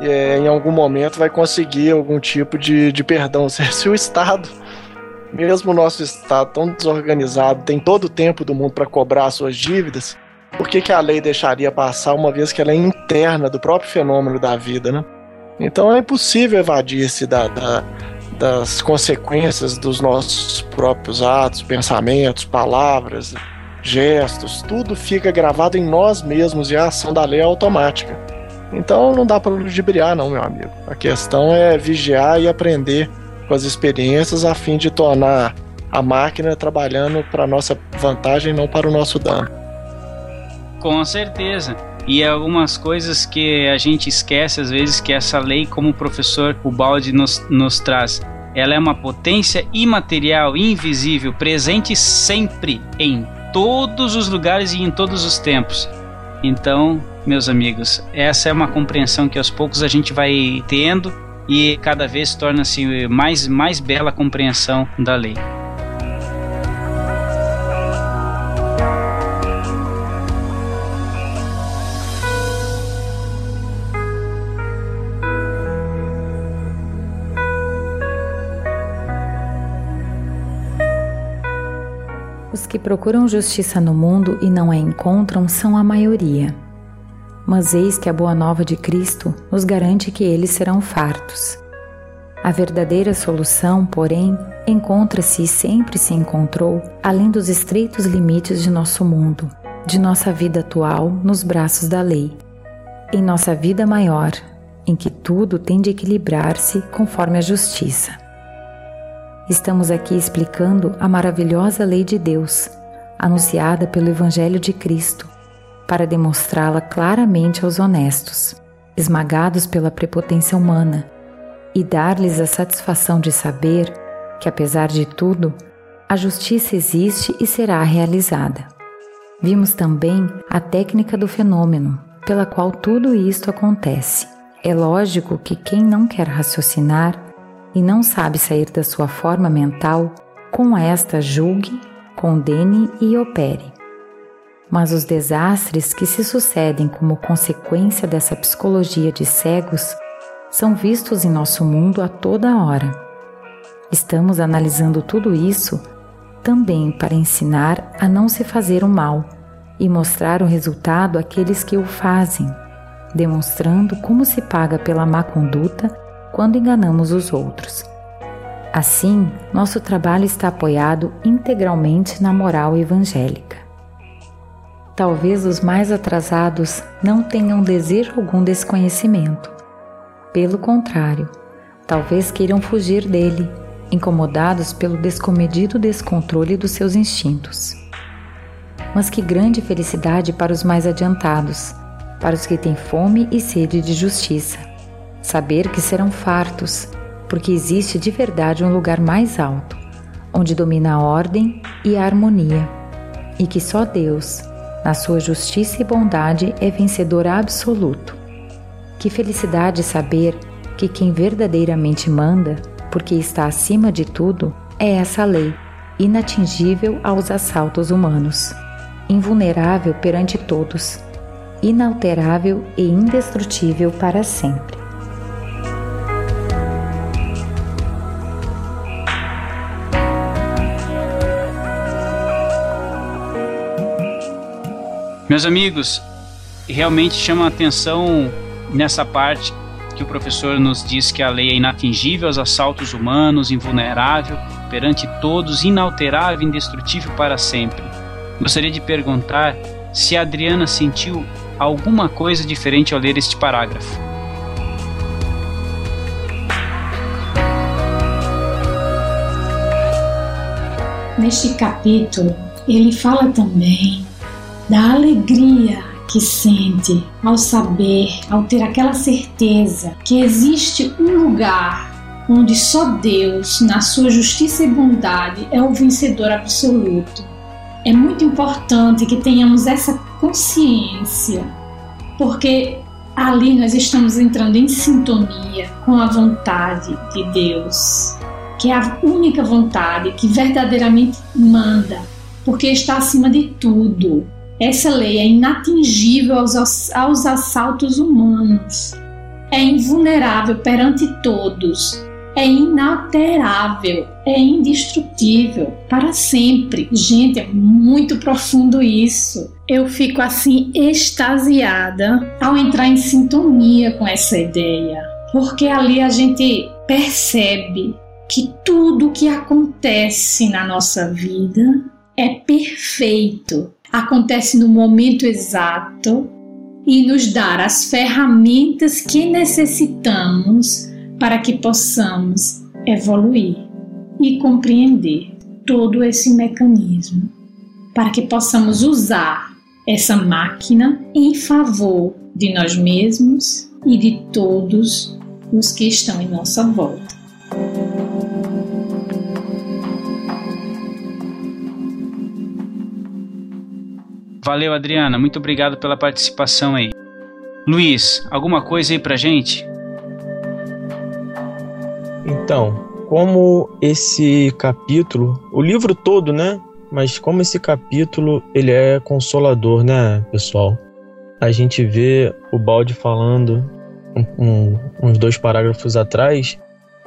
é, em algum momento vai conseguir algum tipo de, de perdão. <laughs> Se o Estado, mesmo o nosso Estado tão desorganizado, tem todo o tempo do mundo para cobrar suas dívidas, por que, que a lei deixaria passar uma vez que ela é interna do próprio fenômeno da vida, né? Então é impossível evadir-se da, da, das consequências dos nossos próprios atos, pensamentos, palavras, gestos, tudo fica gravado em nós mesmos e a ação da lei é automática. Então não dá para ludibriar, não, meu amigo. A questão é vigiar e aprender com as experiências a fim de tornar a máquina trabalhando para nossa vantagem, não para o nosso dano. Com certeza. E algumas coisas que a gente esquece às vezes que essa lei, como o professor Ubaldi nos, nos traz, ela é uma potência imaterial, invisível, presente sempre em todos os lugares e em todos os tempos. Então, meus amigos, essa é uma compreensão que aos poucos a gente vai tendo e cada vez torna-se mais, mais bela a compreensão da lei. Os que procuram justiça no mundo e não a encontram são a maioria. Mas eis que a boa nova de Cristo nos garante que eles serão fartos. A verdadeira solução, porém, encontra-se e sempre se encontrou além dos estreitos limites de nosso mundo, de nossa vida atual nos braços da lei, em nossa vida maior, em que tudo tem de equilibrar-se conforme a justiça. Estamos aqui explicando a maravilhosa lei de Deus, anunciada pelo Evangelho de Cristo, para demonstrá-la claramente aos honestos, esmagados pela prepotência humana, e dar-lhes a satisfação de saber que, apesar de tudo, a justiça existe e será realizada. Vimos também a técnica do fenômeno, pela qual tudo isto acontece. É lógico que quem não quer raciocinar e não sabe sair da sua forma mental, com esta julgue, condene e opere. Mas os desastres que se sucedem como consequência dessa psicologia de cegos são vistos em nosso mundo a toda hora. Estamos analisando tudo isso também para ensinar a não se fazer o mal e mostrar o resultado àqueles que o fazem, demonstrando como se paga pela má conduta quando enganamos os outros. Assim, nosso trabalho está apoiado integralmente na moral evangélica. Talvez os mais atrasados não tenham desejo algum desse conhecimento. Pelo contrário, talvez queiram fugir dele, incomodados pelo descomedido descontrole dos seus instintos. Mas que grande felicidade para os mais adiantados, para os que têm fome e sede de justiça. Saber que serão fartos, porque existe de verdade um lugar mais alto, onde domina a ordem e a harmonia, e que só Deus, na sua justiça e bondade, é vencedor absoluto. Que felicidade saber que quem verdadeiramente manda, porque está acima de tudo, é essa lei, inatingível aos assaltos humanos, invulnerável perante todos, inalterável e indestrutível para sempre. Meus amigos, realmente chama a atenção nessa parte que o professor nos diz que a lei é inatingível aos assaltos humanos, invulnerável perante todos, inalterável indestrutível para sempre. Gostaria de perguntar se a Adriana sentiu alguma coisa diferente ao ler este parágrafo. Neste capítulo, ele fala também da alegria que sente ao saber, ao ter aquela certeza que existe um lugar onde só Deus, na sua justiça e bondade, é o vencedor absoluto. É muito importante que tenhamos essa consciência, porque ali nós estamos entrando em sintonia com a vontade de Deus, que é a única vontade que verdadeiramente manda, porque está acima de tudo. Essa lei é inatingível aos, aos assaltos humanos, é invulnerável perante todos, é inalterável, é indestrutível para sempre. Gente, é muito profundo isso. Eu fico assim extasiada ao entrar em sintonia com essa ideia, porque ali a gente percebe que tudo que acontece na nossa vida é perfeito acontece no momento exato e nos dar as ferramentas que necessitamos para que possamos evoluir e compreender todo esse mecanismo, para que possamos usar essa máquina em favor de nós mesmos e de todos os que estão em nossa volta. Valeu, Adriana. Muito obrigado pela participação aí. Luiz, alguma coisa aí pra gente? Então, como esse capítulo, o livro todo, né? Mas como esse capítulo ele é consolador, né, pessoal? A gente vê o Balde falando um, uns dois parágrafos atrás,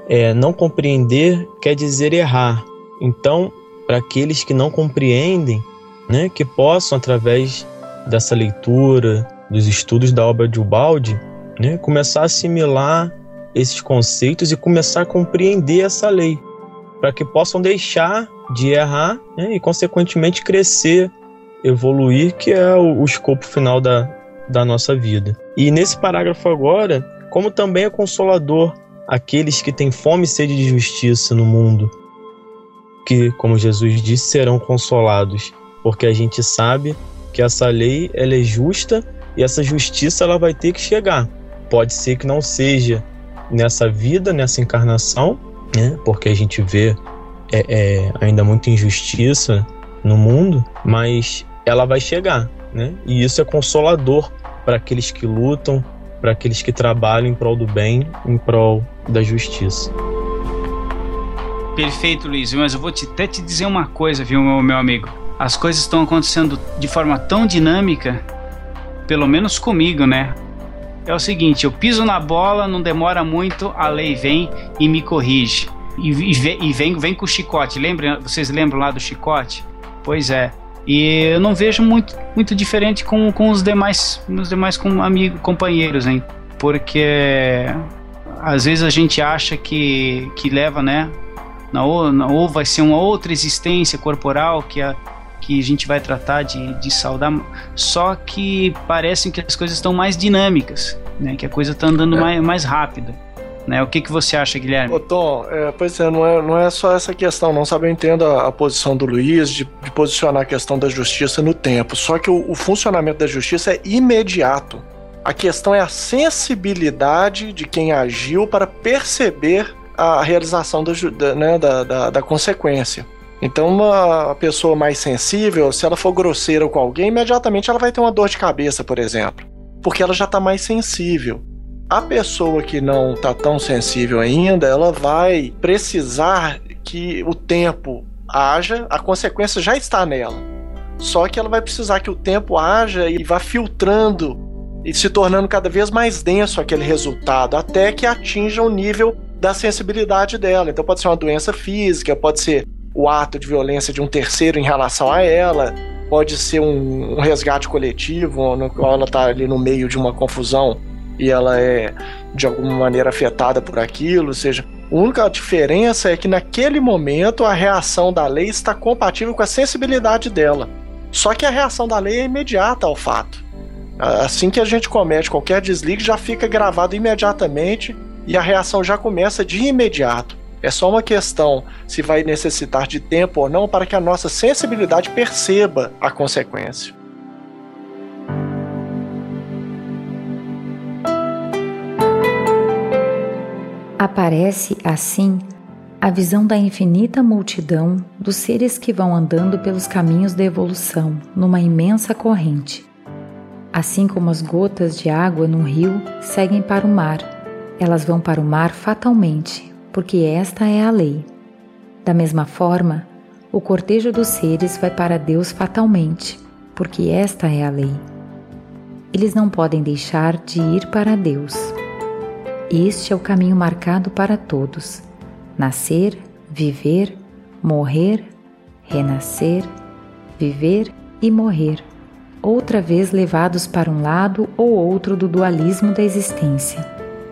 é, não compreender quer dizer errar. Então, para aqueles que não compreendem, né, que possam, através dessa leitura, dos estudos da obra de Ubaldi, né, começar a assimilar esses conceitos e começar a compreender essa lei, para que possam deixar de errar né, e, consequentemente, crescer, evoluir, que é o, o escopo final da, da nossa vida. E nesse parágrafo agora, como também é consolador aqueles que têm fome e sede de justiça no mundo, que, como Jesus disse, serão consolados porque a gente sabe que essa lei ela é justa e essa justiça ela vai ter que chegar. Pode ser que não seja nessa vida, nessa encarnação, né? porque a gente vê é, é, ainda muita injustiça no mundo, mas ela vai chegar. Né? E isso é consolador para aqueles que lutam, para aqueles que trabalham em prol do bem, em prol da justiça. Perfeito, Luiz, mas eu vou te, até te dizer uma coisa, viu, meu, meu amigo? As coisas estão acontecendo de forma tão dinâmica, pelo menos comigo, né? É o seguinte, eu piso na bola, não demora muito, a lei vem e me corrige. E, e, vem, vem com o chicote. Lembra, vocês lembram lá do chicote? Pois é. E eu não vejo muito, muito diferente com, com os demais, os demais com amigo, companheiros, hein? Porque às vezes a gente acha que, que leva, né? Na, na, ou vai ser uma outra existência corporal que a, que a gente vai tratar de, de saudar, só que parece que as coisas estão mais dinâmicas, né? Que a coisa está andando é. mais, mais rápida. Né? O que, que você acha, Guilherme? Ô, Tom, é, pois é não, é, não é só essa questão, não sabe? Eu entendo a, a posição do Luiz de, de, posicionar a questão da justiça no tempo, só que o, o funcionamento da justiça é imediato. A questão é a sensibilidade de quem agiu para perceber a realização do, da, né, da, da, da consequência. Então, uma pessoa mais sensível, se ela for grosseira com alguém, imediatamente ela vai ter uma dor de cabeça, por exemplo, porque ela já está mais sensível. A pessoa que não está tão sensível ainda, ela vai precisar que o tempo haja, a consequência já está nela. Só que ela vai precisar que o tempo haja e vá filtrando e se tornando cada vez mais denso aquele resultado, até que atinja o nível da sensibilidade dela. Então pode ser uma doença física, pode ser o ato de violência de um terceiro em relação a ela, pode ser um, um resgate coletivo, no qual ela está ali no meio de uma confusão e ela é de alguma maneira afetada por aquilo, ou seja, a única diferença é que naquele momento a reação da lei está compatível com a sensibilidade dela. Só que a reação da lei é imediata ao fato. Assim que a gente comete qualquer desligue, já fica gravado imediatamente e a reação já começa de imediato. É só uma questão se vai necessitar de tempo ou não para que a nossa sensibilidade perceba a consequência. Aparece, assim, a visão da infinita multidão dos seres que vão andando pelos caminhos da evolução numa imensa corrente. Assim como as gotas de água num rio seguem para o mar, elas vão para o mar fatalmente, porque esta é a lei. Da mesma forma, o cortejo dos seres vai para Deus fatalmente, porque esta é a lei. Eles não podem deixar de ir para Deus. Este é o caminho marcado para todos: nascer, viver, morrer, renascer, viver e morrer, outra vez levados para um lado ou outro do dualismo da existência,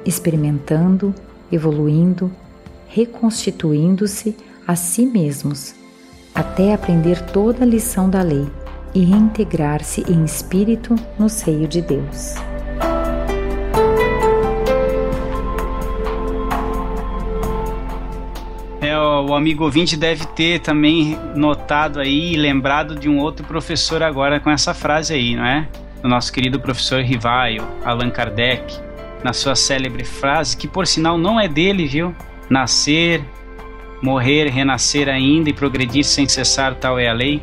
experimentando, evoluindo, reconstituindo-se a si mesmos, até aprender toda a lição da lei e reintegrar-se em espírito no seio de Deus. o amigo ouvinte deve ter também notado aí e lembrado de um outro professor agora com essa frase aí, não é? O nosso querido professor Rivaio, Allan Kardec, na sua célebre frase, que por sinal não é dele, viu? Nascer, morrer, renascer ainda e progredir sem cessar, tal é a lei.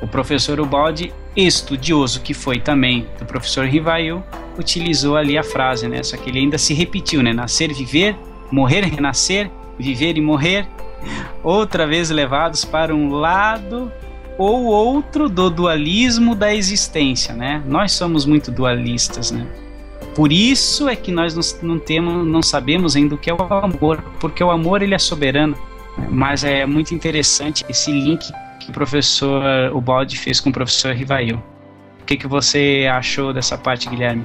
O professor Ubaldi, estudioso que foi também do professor Rivaio, utilizou ali a frase, né? Só que ele ainda se repetiu, né? Nascer, viver, morrer, renascer, viver e morrer, outra vez levados para um lado ou outro do dualismo da existência, né? Nós somos muito dualistas, né? Por isso é que nós não temos, não sabemos ainda o que é o amor, porque o amor ele é soberano. Mas é muito interessante esse link que o professor Ubaldi fez com o professor Rivail. O que, que você achou dessa parte, Guilherme?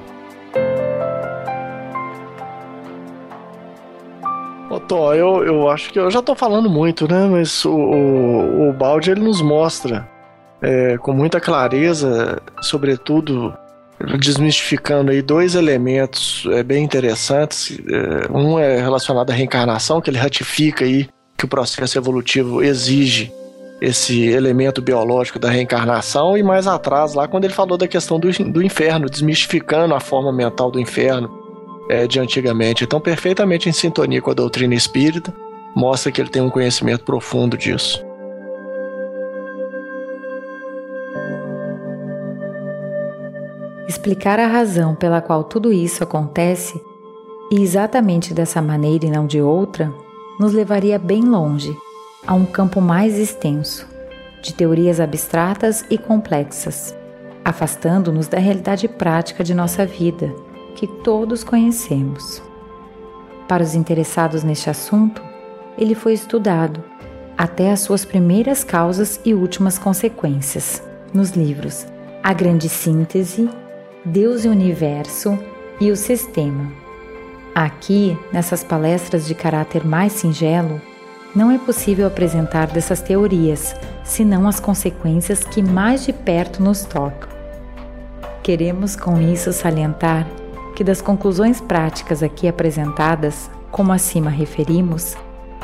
Ô, eu, eu acho que eu já tô falando muito, né? Mas o, o, o Balde ele nos mostra é, com muita clareza, sobretudo desmistificando aí dois elementos é, bem interessantes. É, um é relacionado à reencarnação, que ele ratifica aí que o processo evolutivo exige esse elemento biológico da reencarnação, e mais atrás, lá, quando ele falou da questão do, do inferno, desmistificando a forma mental do inferno é, de antigamente. Então, perfeitamente em sintonia com a doutrina espírita, mostra que ele tem um conhecimento profundo disso. Explicar a razão pela qual tudo isso acontece, e exatamente dessa maneira e não de outra, nos levaria bem longe, a um campo mais extenso, de teorias abstratas e complexas, afastando-nos da realidade prática de nossa vida que todos conhecemos. Para os interessados neste assunto, ele foi estudado até as suas primeiras causas e últimas consequências, nos livros A Grande Síntese, Deus e o Universo e o Sistema. Aqui, nessas palestras de caráter mais singelo, não é possível apresentar dessas teorias, senão as consequências que mais de perto nos tocam. Queremos com isso salientar que das conclusões práticas aqui apresentadas, como acima referimos,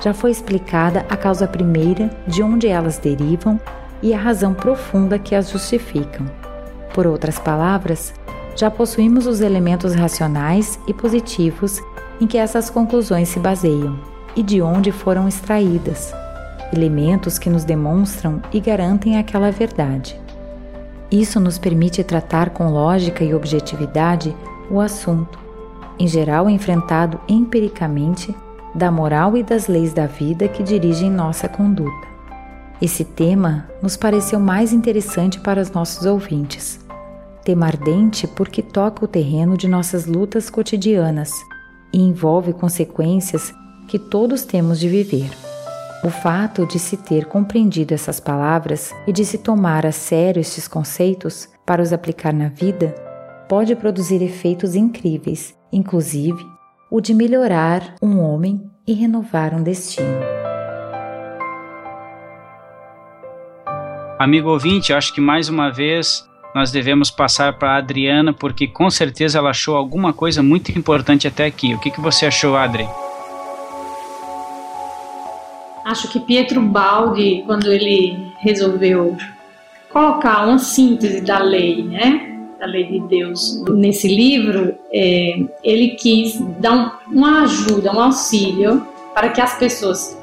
já foi explicada a causa primeira de onde elas derivam e a razão profunda que as justificam. Por outras palavras, já possuímos os elementos racionais e positivos em que essas conclusões se baseiam e de onde foram extraídas, elementos que nos demonstram e garantem aquela verdade. Isso nos permite tratar com lógica e objetividade o assunto, em geral enfrentado empiricamente, da moral e das leis da vida que dirigem nossa conduta. Esse tema nos pareceu mais interessante para os nossos ouvintes. Tema ardente porque toca o terreno de nossas lutas cotidianas e envolve consequências que todos temos de viver. O fato de se ter compreendido essas palavras e de se tomar a sério estes conceitos para os aplicar na vida pode produzir efeitos incríveis, inclusive o de melhorar um homem e renovar um destino. Amigo ouvinte, acho que mais uma vez nós devemos passar para a Adriana, porque com certeza ela achou alguma coisa muito importante até aqui. O que, que você achou, Adri? Acho que Pietro Baldi, quando ele resolveu colocar uma síntese da lei, né, da lei de Deus nesse livro, é, ele quis dar um, uma ajuda, um auxílio para que as pessoas,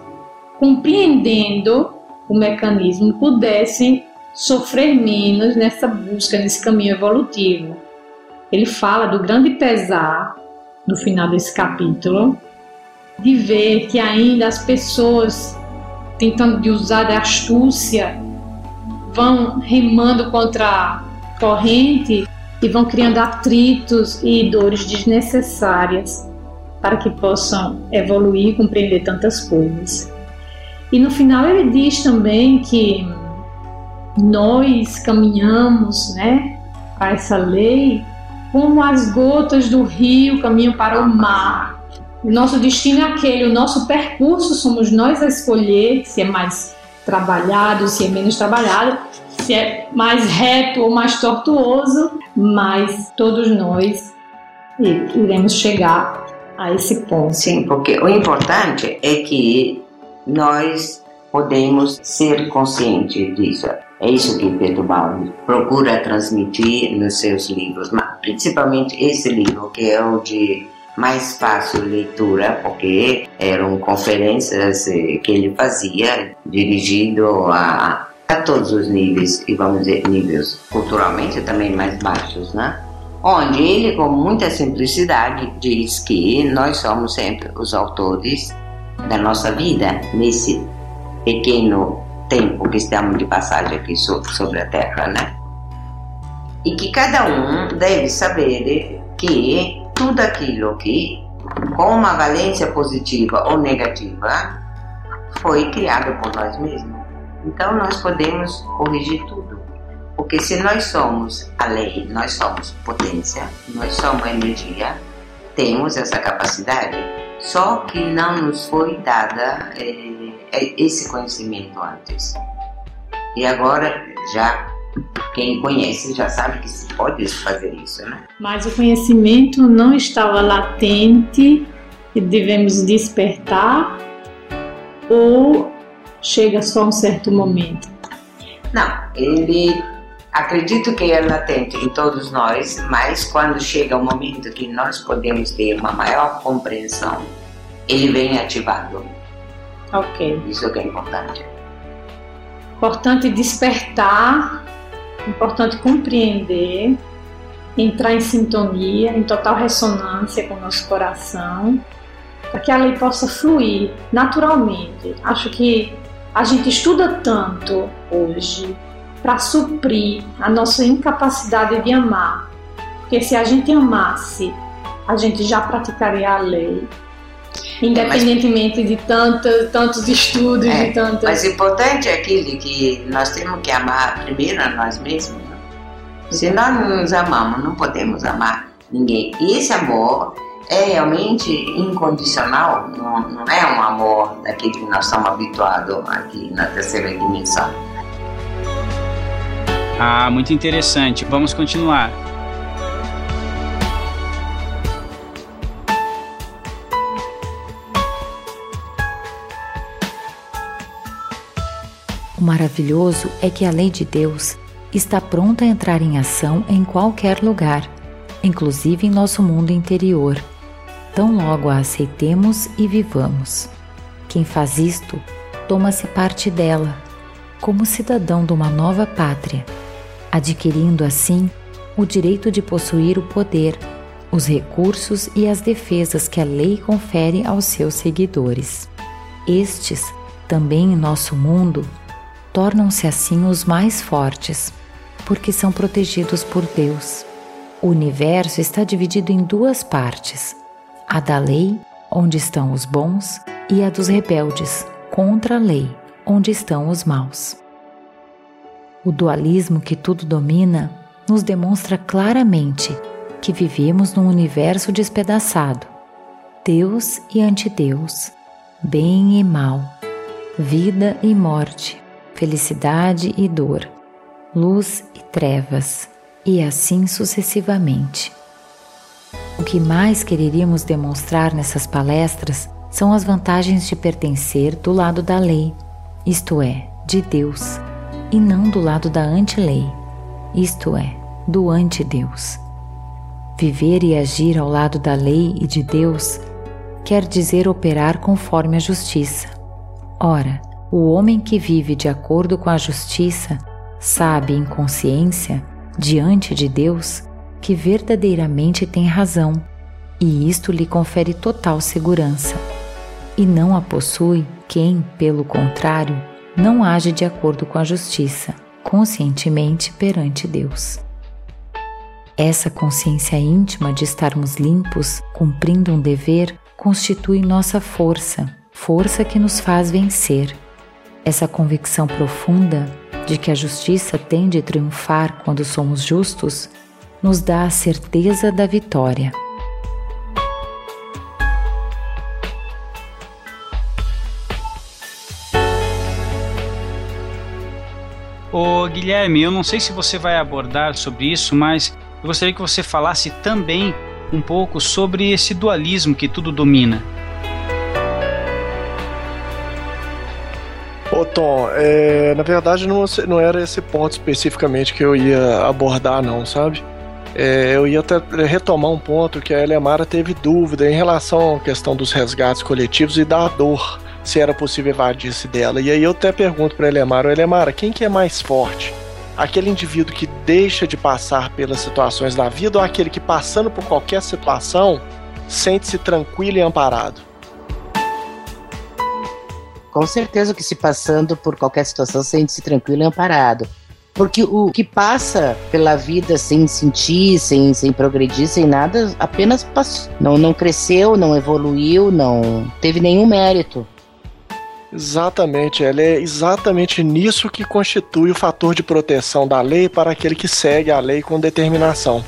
compreendendo o mecanismo, pudessem sofrer menos nessa busca, nesse caminho evolutivo. Ele fala do grande pesar no final desse capítulo, de ver que ainda as pessoas tentando de usar da astúcia vão remando contra a corrente e vão criando atritos e dores desnecessárias para que possam evoluir e compreender tantas coisas. E no final ele diz também que nós caminhamos, né, a essa lei como as gotas do rio caminham para o mar o nosso destino é aquele, o nosso percurso somos nós a escolher se é mais trabalhado, se é menos trabalhado, se é mais reto ou mais tortuoso, mas todos nós iremos chegar a esse ponto. Sim, porque o importante é que nós podemos ser conscientes disso. É isso que Pedro Baldi procura transmitir nos seus livros, principalmente esse livro que é o de mais fácil leitura, porque eram conferências eh, que ele fazia dirigido a, a todos os níveis, e vamos dizer, níveis culturalmente também mais baixos, né? Onde ele, com muita simplicidade, diz que nós somos sempre os autores da nossa vida nesse pequeno tempo que estamos de passagem aqui sobre a Terra, né? E que cada um deve saber que tudo aquilo que, com uma valência positiva ou negativa, foi criado por nós mesmos. Então nós podemos corrigir tudo. Porque se nós somos a lei, nós somos potência, nós somos energia, temos essa capacidade, só que não nos foi dada é, esse conhecimento antes. E agora já quem conhece já sabe que se pode fazer isso, né? Mas o conhecimento não estava latente e devemos despertar ou chega só um certo momento? Não, ele acredito que é latente em todos nós, mas quando chega o momento que nós podemos ter uma maior compreensão, ele vem ativado. Ok. Isso que é importante. Importante despertar importante compreender, entrar em sintonia, em total ressonância com o nosso coração, para que a lei possa fluir naturalmente. Acho que a gente estuda tanto hoje para suprir a nossa incapacidade de amar, porque se a gente amasse, a gente já praticaria a lei. Independentemente de tantos, tantos estudos, é, de tantas. Mas o importante é aquilo que nós temos que amar primeiro a nós mesmos. Né? Se nós não nos amamos, não podemos amar ninguém. E esse amor é realmente incondicional, não, não é um amor daquele que nós estamos habituados aqui na terceira dimensão. Ah, muito interessante. Vamos continuar. O maravilhoso é que a lei de Deus está pronta a entrar em ação em qualquer lugar, inclusive em nosso mundo interior, tão logo a aceitemos e vivamos. Quem faz isto toma-se parte dela, como cidadão de uma nova pátria, adquirindo assim o direito de possuir o poder, os recursos e as defesas que a lei confere aos seus seguidores. Estes, também em nosso mundo, tornam-se assim os mais fortes, porque são protegidos por Deus. O universo está dividido em duas partes: a da lei, onde estão os bons, e a dos rebeldes, contra a lei, onde estão os maus. O dualismo que tudo domina nos demonstra claramente que vivemos num universo despedaçado, Deus e antideus, bem e mal, vida e morte, felicidade e dor, luz e trevas, e assim sucessivamente. O que mais quereríamos demonstrar nessas palestras são as vantagens de pertencer do lado da lei, isto é, de Deus, e não do lado da anti-lei, isto é, do anti-Deus. Viver e agir ao lado da lei e de Deus quer dizer operar conforme a justiça. Ora, o homem que vive de acordo com a justiça sabe em consciência, diante de Deus, que verdadeiramente tem razão, e isto lhe confere total segurança. E não a possui quem, pelo contrário, não age de acordo com a justiça, conscientemente perante Deus. Essa consciência íntima de estarmos limpos, cumprindo um dever, constitui nossa força, força que nos faz vencer. Essa convicção profunda de que a justiça tem de triunfar quando somos justos nos dá a certeza da vitória. Ô Guilherme, eu não sei se você vai abordar sobre isso, mas eu gostaria que você falasse também um pouco sobre esse dualismo que tudo domina. Ô Tom, é, na verdade não, não era esse ponto especificamente que eu ia abordar, não, sabe? É, eu ia até retomar um ponto que a Elemara teve dúvida em relação à questão dos resgates coletivos e da dor, se era possível evadir-se dela. E aí eu até pergunto para Elemara, Elemara, quem que é mais forte? aquele indivíduo que deixa de passar pelas situações da vida ou aquele que, passando por qualquer situação, sente-se tranquilo e amparado? Com certeza que se passando por qualquer situação sente-se tranquilo e amparado. Porque o que passa pela vida sem sentir, sem, sem progredir, sem nada, apenas passou. Não, não cresceu, não evoluiu, não teve nenhum mérito. Exatamente, ela é exatamente nisso que constitui o fator de proteção da lei para aquele que segue a lei com determinação.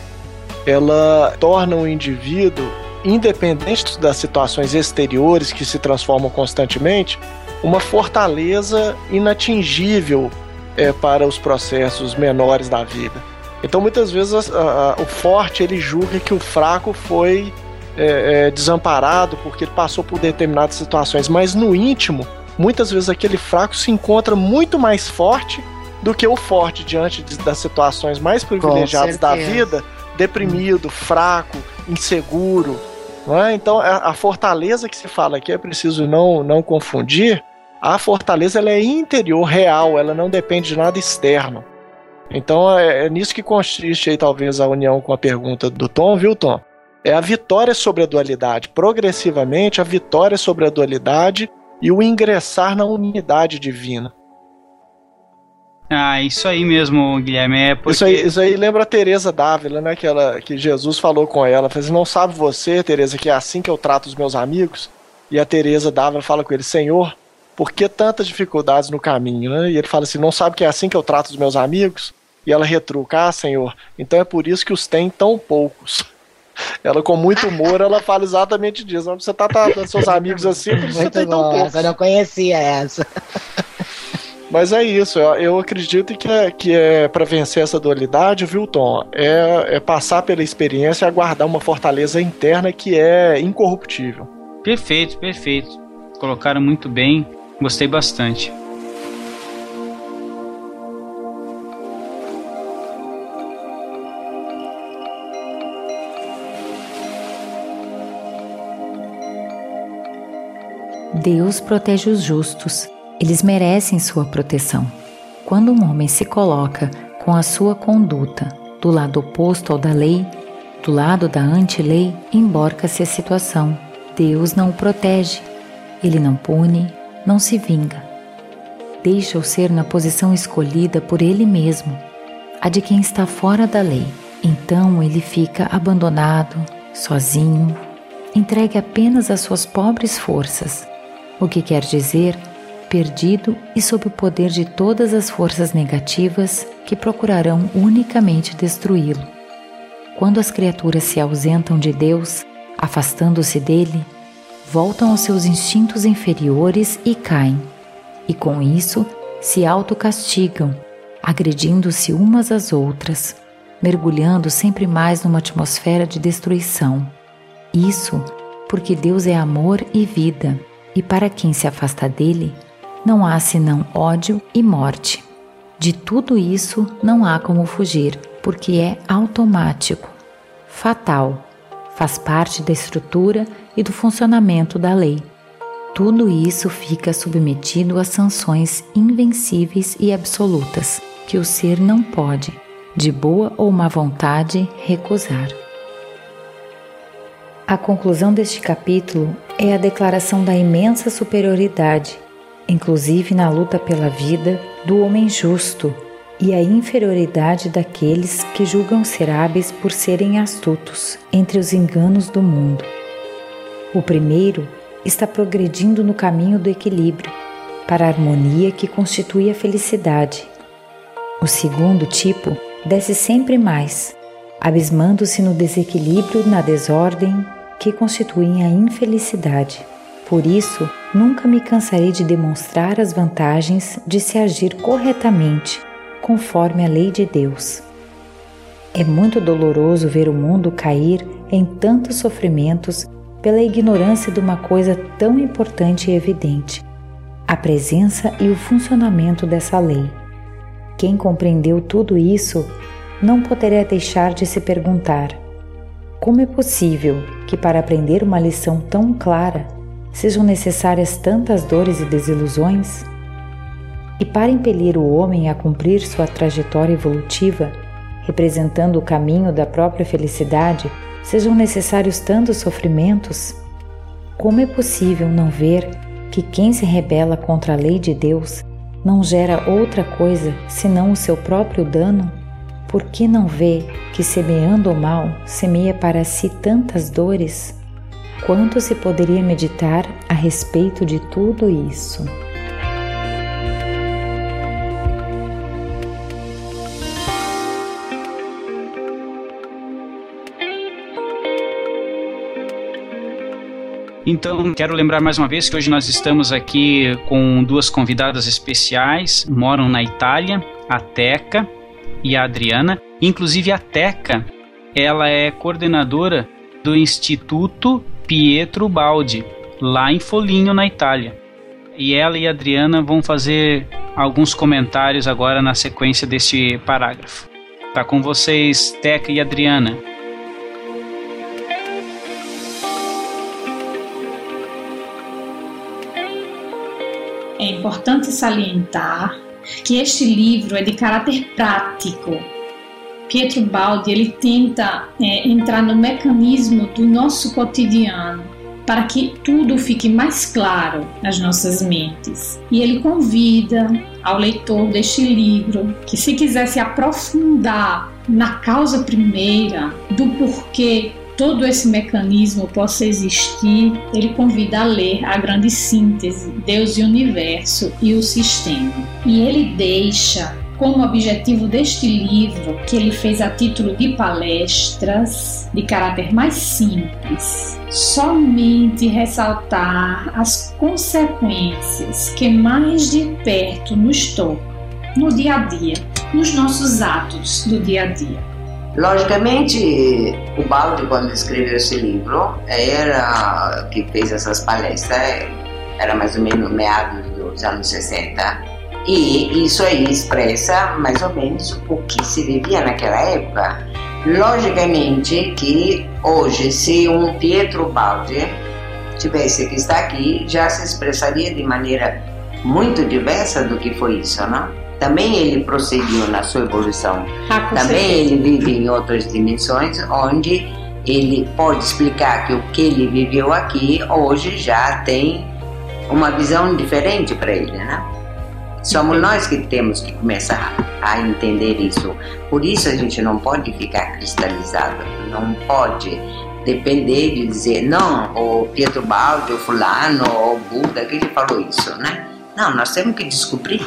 Ela torna o indivíduo, independente das situações exteriores que se transformam constantemente, uma fortaleza inatingível é, para os processos menores da vida. Então, muitas vezes, a, a, o forte ele julga que o fraco foi é, é, desamparado porque ele passou por determinadas situações, mas no íntimo muitas vezes aquele fraco se encontra muito mais forte do que o forte diante de, das situações mais privilegiadas da vida, deprimido, fraco, inseguro. É? Então a, a, fortaleza que se fala aqui é preciso não, não confundir. A fortaleza ela é interior, real, ela não depende de nada externo. Então é, é nisso que consiste aí talvez a união com a pergunta do Tom, viu Tom? É a vitória sobre a dualidade. Progressivamente, a vitória sobre a dualidade e o ingressar na unidade divina. Ah, isso aí mesmo, Guilherme. É porque... isso, aí, isso aí lembra a Teresa Dávila, né? Que, ela, que Jesus falou com ela. Fez, assim, não sabe você, Teresa, que é assim que eu trato os meus amigos? E a Teresa Dávila fala com ele, Senhor, por que tantas dificuldades no caminho? Né? E ele fala assim, não sabe que é assim que eu trato os meus amigos? E ela retruca, ah, Senhor, então é por isso que os tem tão poucos. <laughs> Ela, com muito humor, ela fala exatamente disso. Você tá tratando seus amigos assim, por você tem tão pouco. Eu não conhecia essa. <laughs> Mas é isso, eu acredito que é, que é para vencer essa dualidade, viu, Tom? É, é passar pela experiência e aguardar uma fortaleza interna que é incorruptível. Perfeito, perfeito. Colocaram muito bem, Gostei bastante. Deus protege os justos, eles merecem sua proteção. Quando um homem se coloca com a sua conduta do lado oposto ao da lei, do lado da antilei, emborca-se a situação. Deus não o protege, ele não pune, não se vinga. Deixa-o ser na posição escolhida por ele mesmo, a de quem está fora da lei. Então ele fica abandonado, sozinho, entregue apenas às suas pobres forças, o que quer dizer perdido e sob o poder de todas as forças negativas que procurarão unicamente destruí-lo. Quando as criaturas se ausentam de Deus, afastando-se dele, voltam aos seus instintos inferiores e caem, e com isso se autocastigam, agredindo-se umas às outras, mergulhando sempre mais numa atmosfera de destruição. Isso porque Deus é amor e vida, e para quem se afasta dele, não há senão ódio e morte. De tudo isso não há como fugir, porque é automático, fatal, faz parte da estrutura e do funcionamento da lei. Tudo isso fica submetido a sanções invencíveis e absolutas que o ser não pode, de boa ou má vontade, recusar. A conclusão deste capítulo é a declaração da imensa superioridade inclusive na luta pela vida do homem justo e a inferioridade daqueles que julgam ser hábeis por serem astutos entre os enganos do mundo. O primeiro está progredindo no caminho do equilíbrio, para a harmonia que constitui a felicidade. O segundo tipo desce sempre mais, abismando-se no desequilíbrio, na desordem que constituem a infelicidade. Por isso, nunca me cansarei de demonstrar as vantagens de se agir corretamente, conforme a lei de Deus. É muito doloroso ver o mundo cair em tantos sofrimentos pela ignorância de uma coisa tão importante e evidente: a presença e o funcionamento dessa lei. Quem compreendeu tudo isso não poderia deixar de se perguntar: como é possível que, para aprender uma lição tão clara, sejam necessárias tantas dores e desilusões? E para impelir o homem a cumprir sua trajetória evolutiva, representando o caminho da própria felicidade, sejam necessários tantos sofrimentos? Como é possível não ver que quem se rebela contra a lei de Deus não gera outra coisa senão o seu próprio dano? Por que não vê que, semeando o mal, semeia para si tantas dores? Quanto se poderia meditar a respeito de tudo isso? Então, quero lembrar mais uma vez que hoje nós estamos aqui com duas convidadas especiais, moram na Itália, a Teca e a Adriana. Inclusive a Teca, ela é coordenadora do Instituto Pietro Baldi, lá em Foligno, na Itália. E ela e a Adriana vão fazer alguns comentários agora na sequência deste parágrafo. Tá com vocês, Teca e Adriana. Importante salientar que este livro é de caráter prático Pietro Baldi ele tenta é, entrar no mecanismo do nosso cotidiano para que tudo fique mais claro nas nossas mentes. E ele convida ao leitor deste livro que, se quiser se aprofundar na causa primeira do porquê todo esse mecanismo possa existir, ele convida a ler a grande síntese Deus e o Universo e o Sistema. E ele deixa como objetivo deste livro, que ele fez a título de palestras de caráter mais simples, somente ressaltar as consequências que mais de perto nos tocam no dia a dia, nos nossos atos do dia a dia. Logicamente, o Baldi, quando escreveu esse livro, era que fez essas palestras, era mais ou menos meados dos anos 60, e isso aí expressa mais ou menos o que se vivia naquela época. Logicamente que hoje, se um Pietro Baldi tivesse que estar aqui, já se expressaria de maneira muito diversa do que foi isso, não? Também ele prosseguiu na sua evolução. Ah, Também certeza. ele vive em outras dimensões, onde ele pode explicar que o que ele viveu aqui hoje já tem uma visão diferente para ele, né? Somos nós que temos que começar a entender isso. Por isso a gente não pode ficar cristalizado, não pode depender de dizer, não, o Pietro Baldi, o fulano, o Buda, que ele falou isso, né? Não, nós temos que descobrir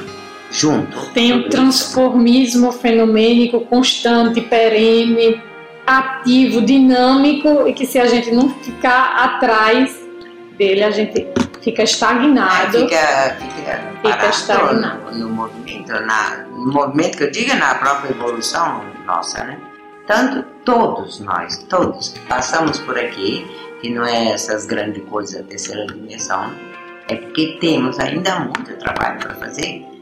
junto. Tem isso. transformismo fenomênico constante, perene, ativo, dinâmico e que se a gente não ficar atrás dele, a gente fica estagnado. fica, fica, parado estagnado. no, no movimento, na, no movimento que eu digo é na própria evolução nossa, né? Tanto todos nós, todos que passamos por aqui, que não é essas grandes coisas da terceira dimensão, é porque temos ainda muito trabalho para fazer.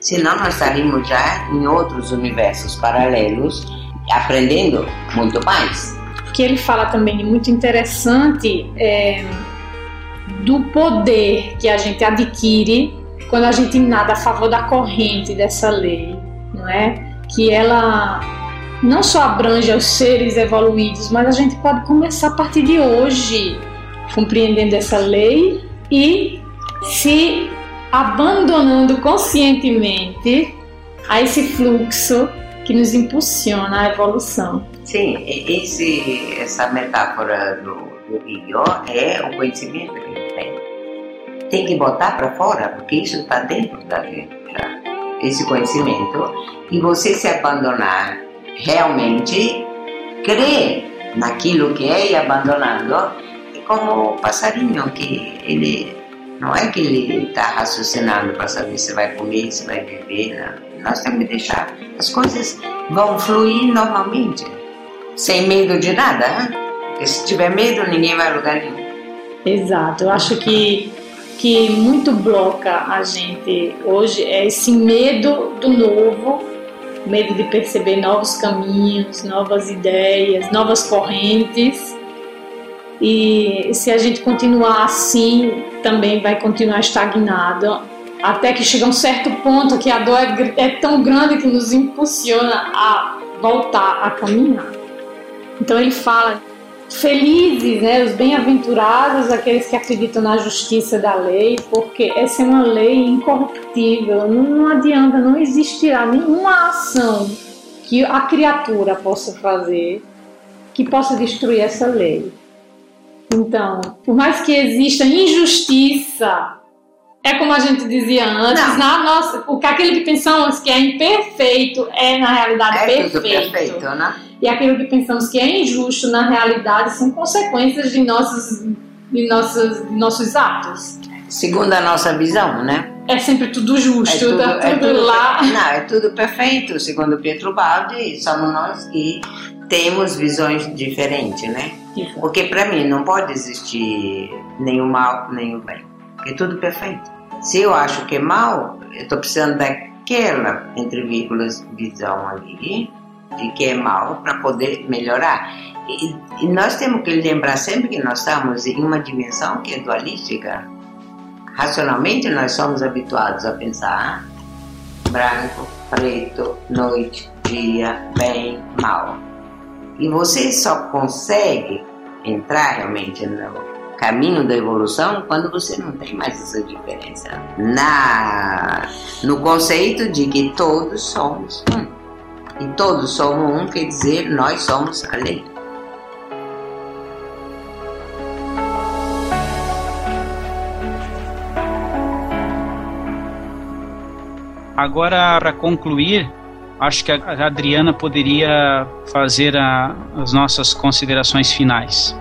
Senão nós estaríamos já em outros universos paralelos, aprendendo muito mais. Que ele fala também muito interessante é do poder que a gente adquire quando a gente nada a favor da corrente dessa lei, não é? Que ela não só abrange os seres evoluídos, mas a gente pode começar a partir de hoje compreendendo essa lei e se abandonando conscientemente a esse fluxo que nos impulsiona à evolução. Sim, esse, essa metáfora do, do rio é o conhecimento que ele tem. Tem que botar para fora, porque isso está dentro da gente. Esse conhecimento. E você se abandonar realmente, crer naquilo que é e abandonando, é como o passarinho que ele. Não é que ele está raciocinando para saber se vai comer, se vai beber. Não. Nós temos que deixar. As coisas vão fluir normalmente sem medo de nada. né? Porque se tiver medo, ninguém vai a lugar nenhum. Exato, eu acho que, que muito bloca a gente hoje é esse medo do novo, medo de perceber novos caminhos, novas ideias, novas correntes. E se a gente continuar assim, também vai continuar estagnado, até que chega um certo ponto que a dor é, é tão grande que nos impulsiona a voltar a caminhar. Então ele fala felizes, né, os bem-aventurados, aqueles que acreditam na justiça da lei, porque essa é uma lei incorruptível. Não adianta, não existirá nenhuma ação que a criatura possa fazer que possa destruir essa lei. Então, por mais que exista injustiça, é como a gente dizia antes, Não. na nossa, porque aquele que pensamos que é imperfeito é na realidade É tudo perfeito. perfeito, né? E aquilo que pensamos que é injusto, na realidade, são consequências de nossos, de nossos, de nossos atos. Segundo a nossa visão, né? É sempre tudo justo, tá tudo, lá. Não, é tudo perfeito. Segundo Pietro Baldi, somos nós que temos visões diferentes, né? Porque para mim não pode existir o mal o bem. Porque é tudo perfeito. Se eu acho que é mal, eu estou precisando daquela, entre vírgulas, visão ali, de que é mal, para poder melhorar. E, e nós temos que lembrar sempre que nós estamos em uma dimensão que é dualística. Racionalmente, nós somos habituados a pensar branco, preto, noite, dia, bem, mal. E você só consegue entrar realmente no caminho da evolução quando você não tem mais essa diferença. Na, no conceito de que todos somos um. E todos somos um quer dizer nós somos a lei. Agora, para concluir, acho que a Adriana poderia fazer a- as nossas considerações finais.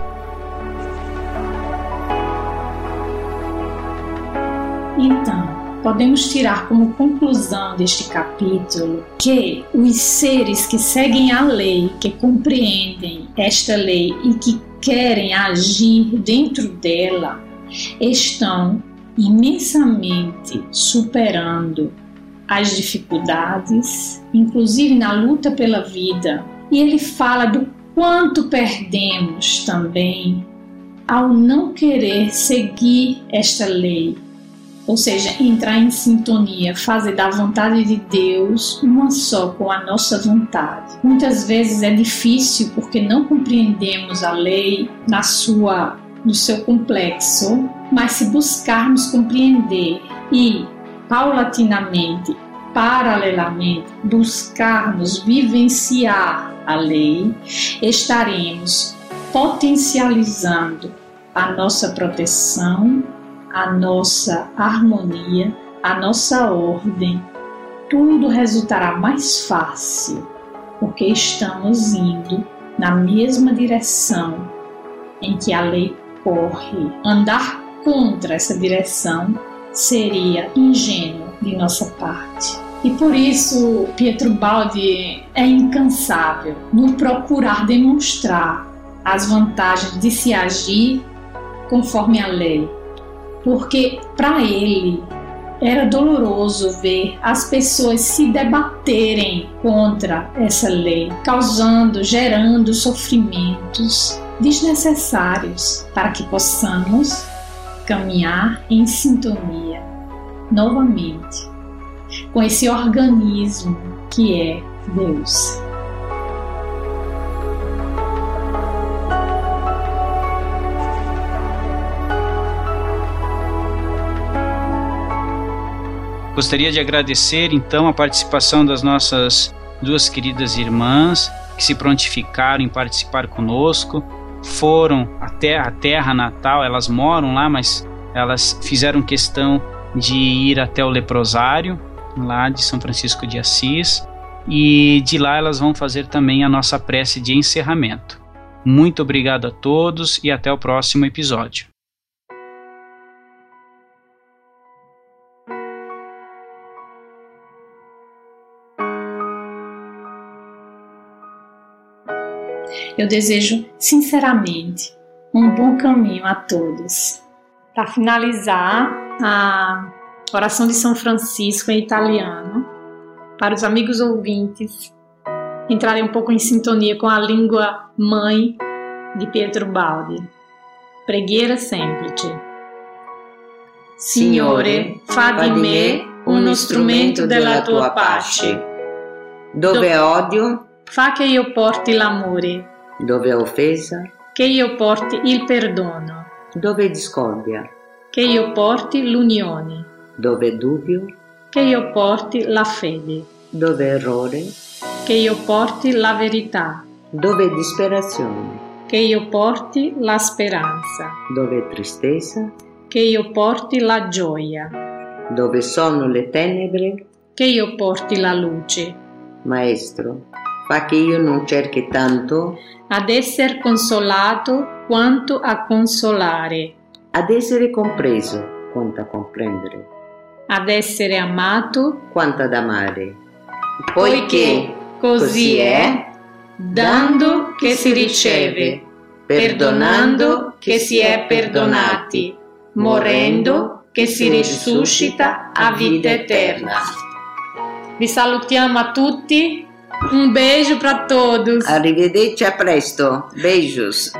Então, podemos tirar como conclusão deste capítulo que os seres que seguem a lei, que compreendem esta lei e que querem agir dentro dela, estão imensamente superando as dificuldades, inclusive na luta pela vida. E ele fala do quanto perdemos também ao não querer seguir esta lei, ou seja, entrar em sintonia, fazer da vontade de Deus uma só com a nossa vontade. Muitas vezes é difícil porque não compreendemos a lei na sua no seu complexo, mas se buscarmos compreender e paulatinamente, paralelamente, buscarmos vivenciar a lei, estaremos potencializando a nossa proteção a nossa harmonia, a nossa ordem, tudo resultará mais fácil, porque estamos indo na mesma direção em que a lei corre. Andar contra essa direção seria ingênuo de nossa parte. E por isso Pietro Baldi é incansável no procurar demonstrar as vantagens de se agir conforme a lei, porque para ele era doloroso ver as pessoas se debaterem contra essa lei, causando, gerando sofrimentos desnecessários para que possamos caminhar em sintonia novamente com esse organismo que é Deus. Gostaria de agradecer então a participação das nossas duas queridas irmãs que se prontificaram em participar conosco, foram até a terra natal, elas moram lá, mas elas fizeram questão de ir até o leprosário, lá de São Francisco de Assis, e de lá elas vão fazer também a nossa prece de encerramento. Muito obrigado a todos e até o próximo episódio. Eu desejo sinceramente um bom caminho a todos. Para finalizar, a oração de São Francisco em italiano, para os amigos ouvintes entrarem um pouco em sintonia com a língua mãe de Pietro Baldi. Preghiera semplice. Signore, fa di me uno strumento della tua pace. Dove odio, Fa che io porti l'amore, dove offesa, che io porti il perdono, dove discordia, che io porti l'unione, dove dubbio, che io porti la fede, dove errore, che io porti la verità, dove disperazione, che io porti la speranza, dove tristezza, che io porti la gioia, dove sono le tenebre, che io porti la luce, Maestro, fa che io non cerchi tanto ad essere consolato quanto a consolare, ad essere compreso quanto a comprendere, ad essere amato, quanto ad amare. poiché così è, dando che si riceve, perdonando che si è perdonati, morendo che si risuscita a vita eterna. Vi salutiamo a tutti, un beijo para todos. Arrivederci, a presto. Beijos.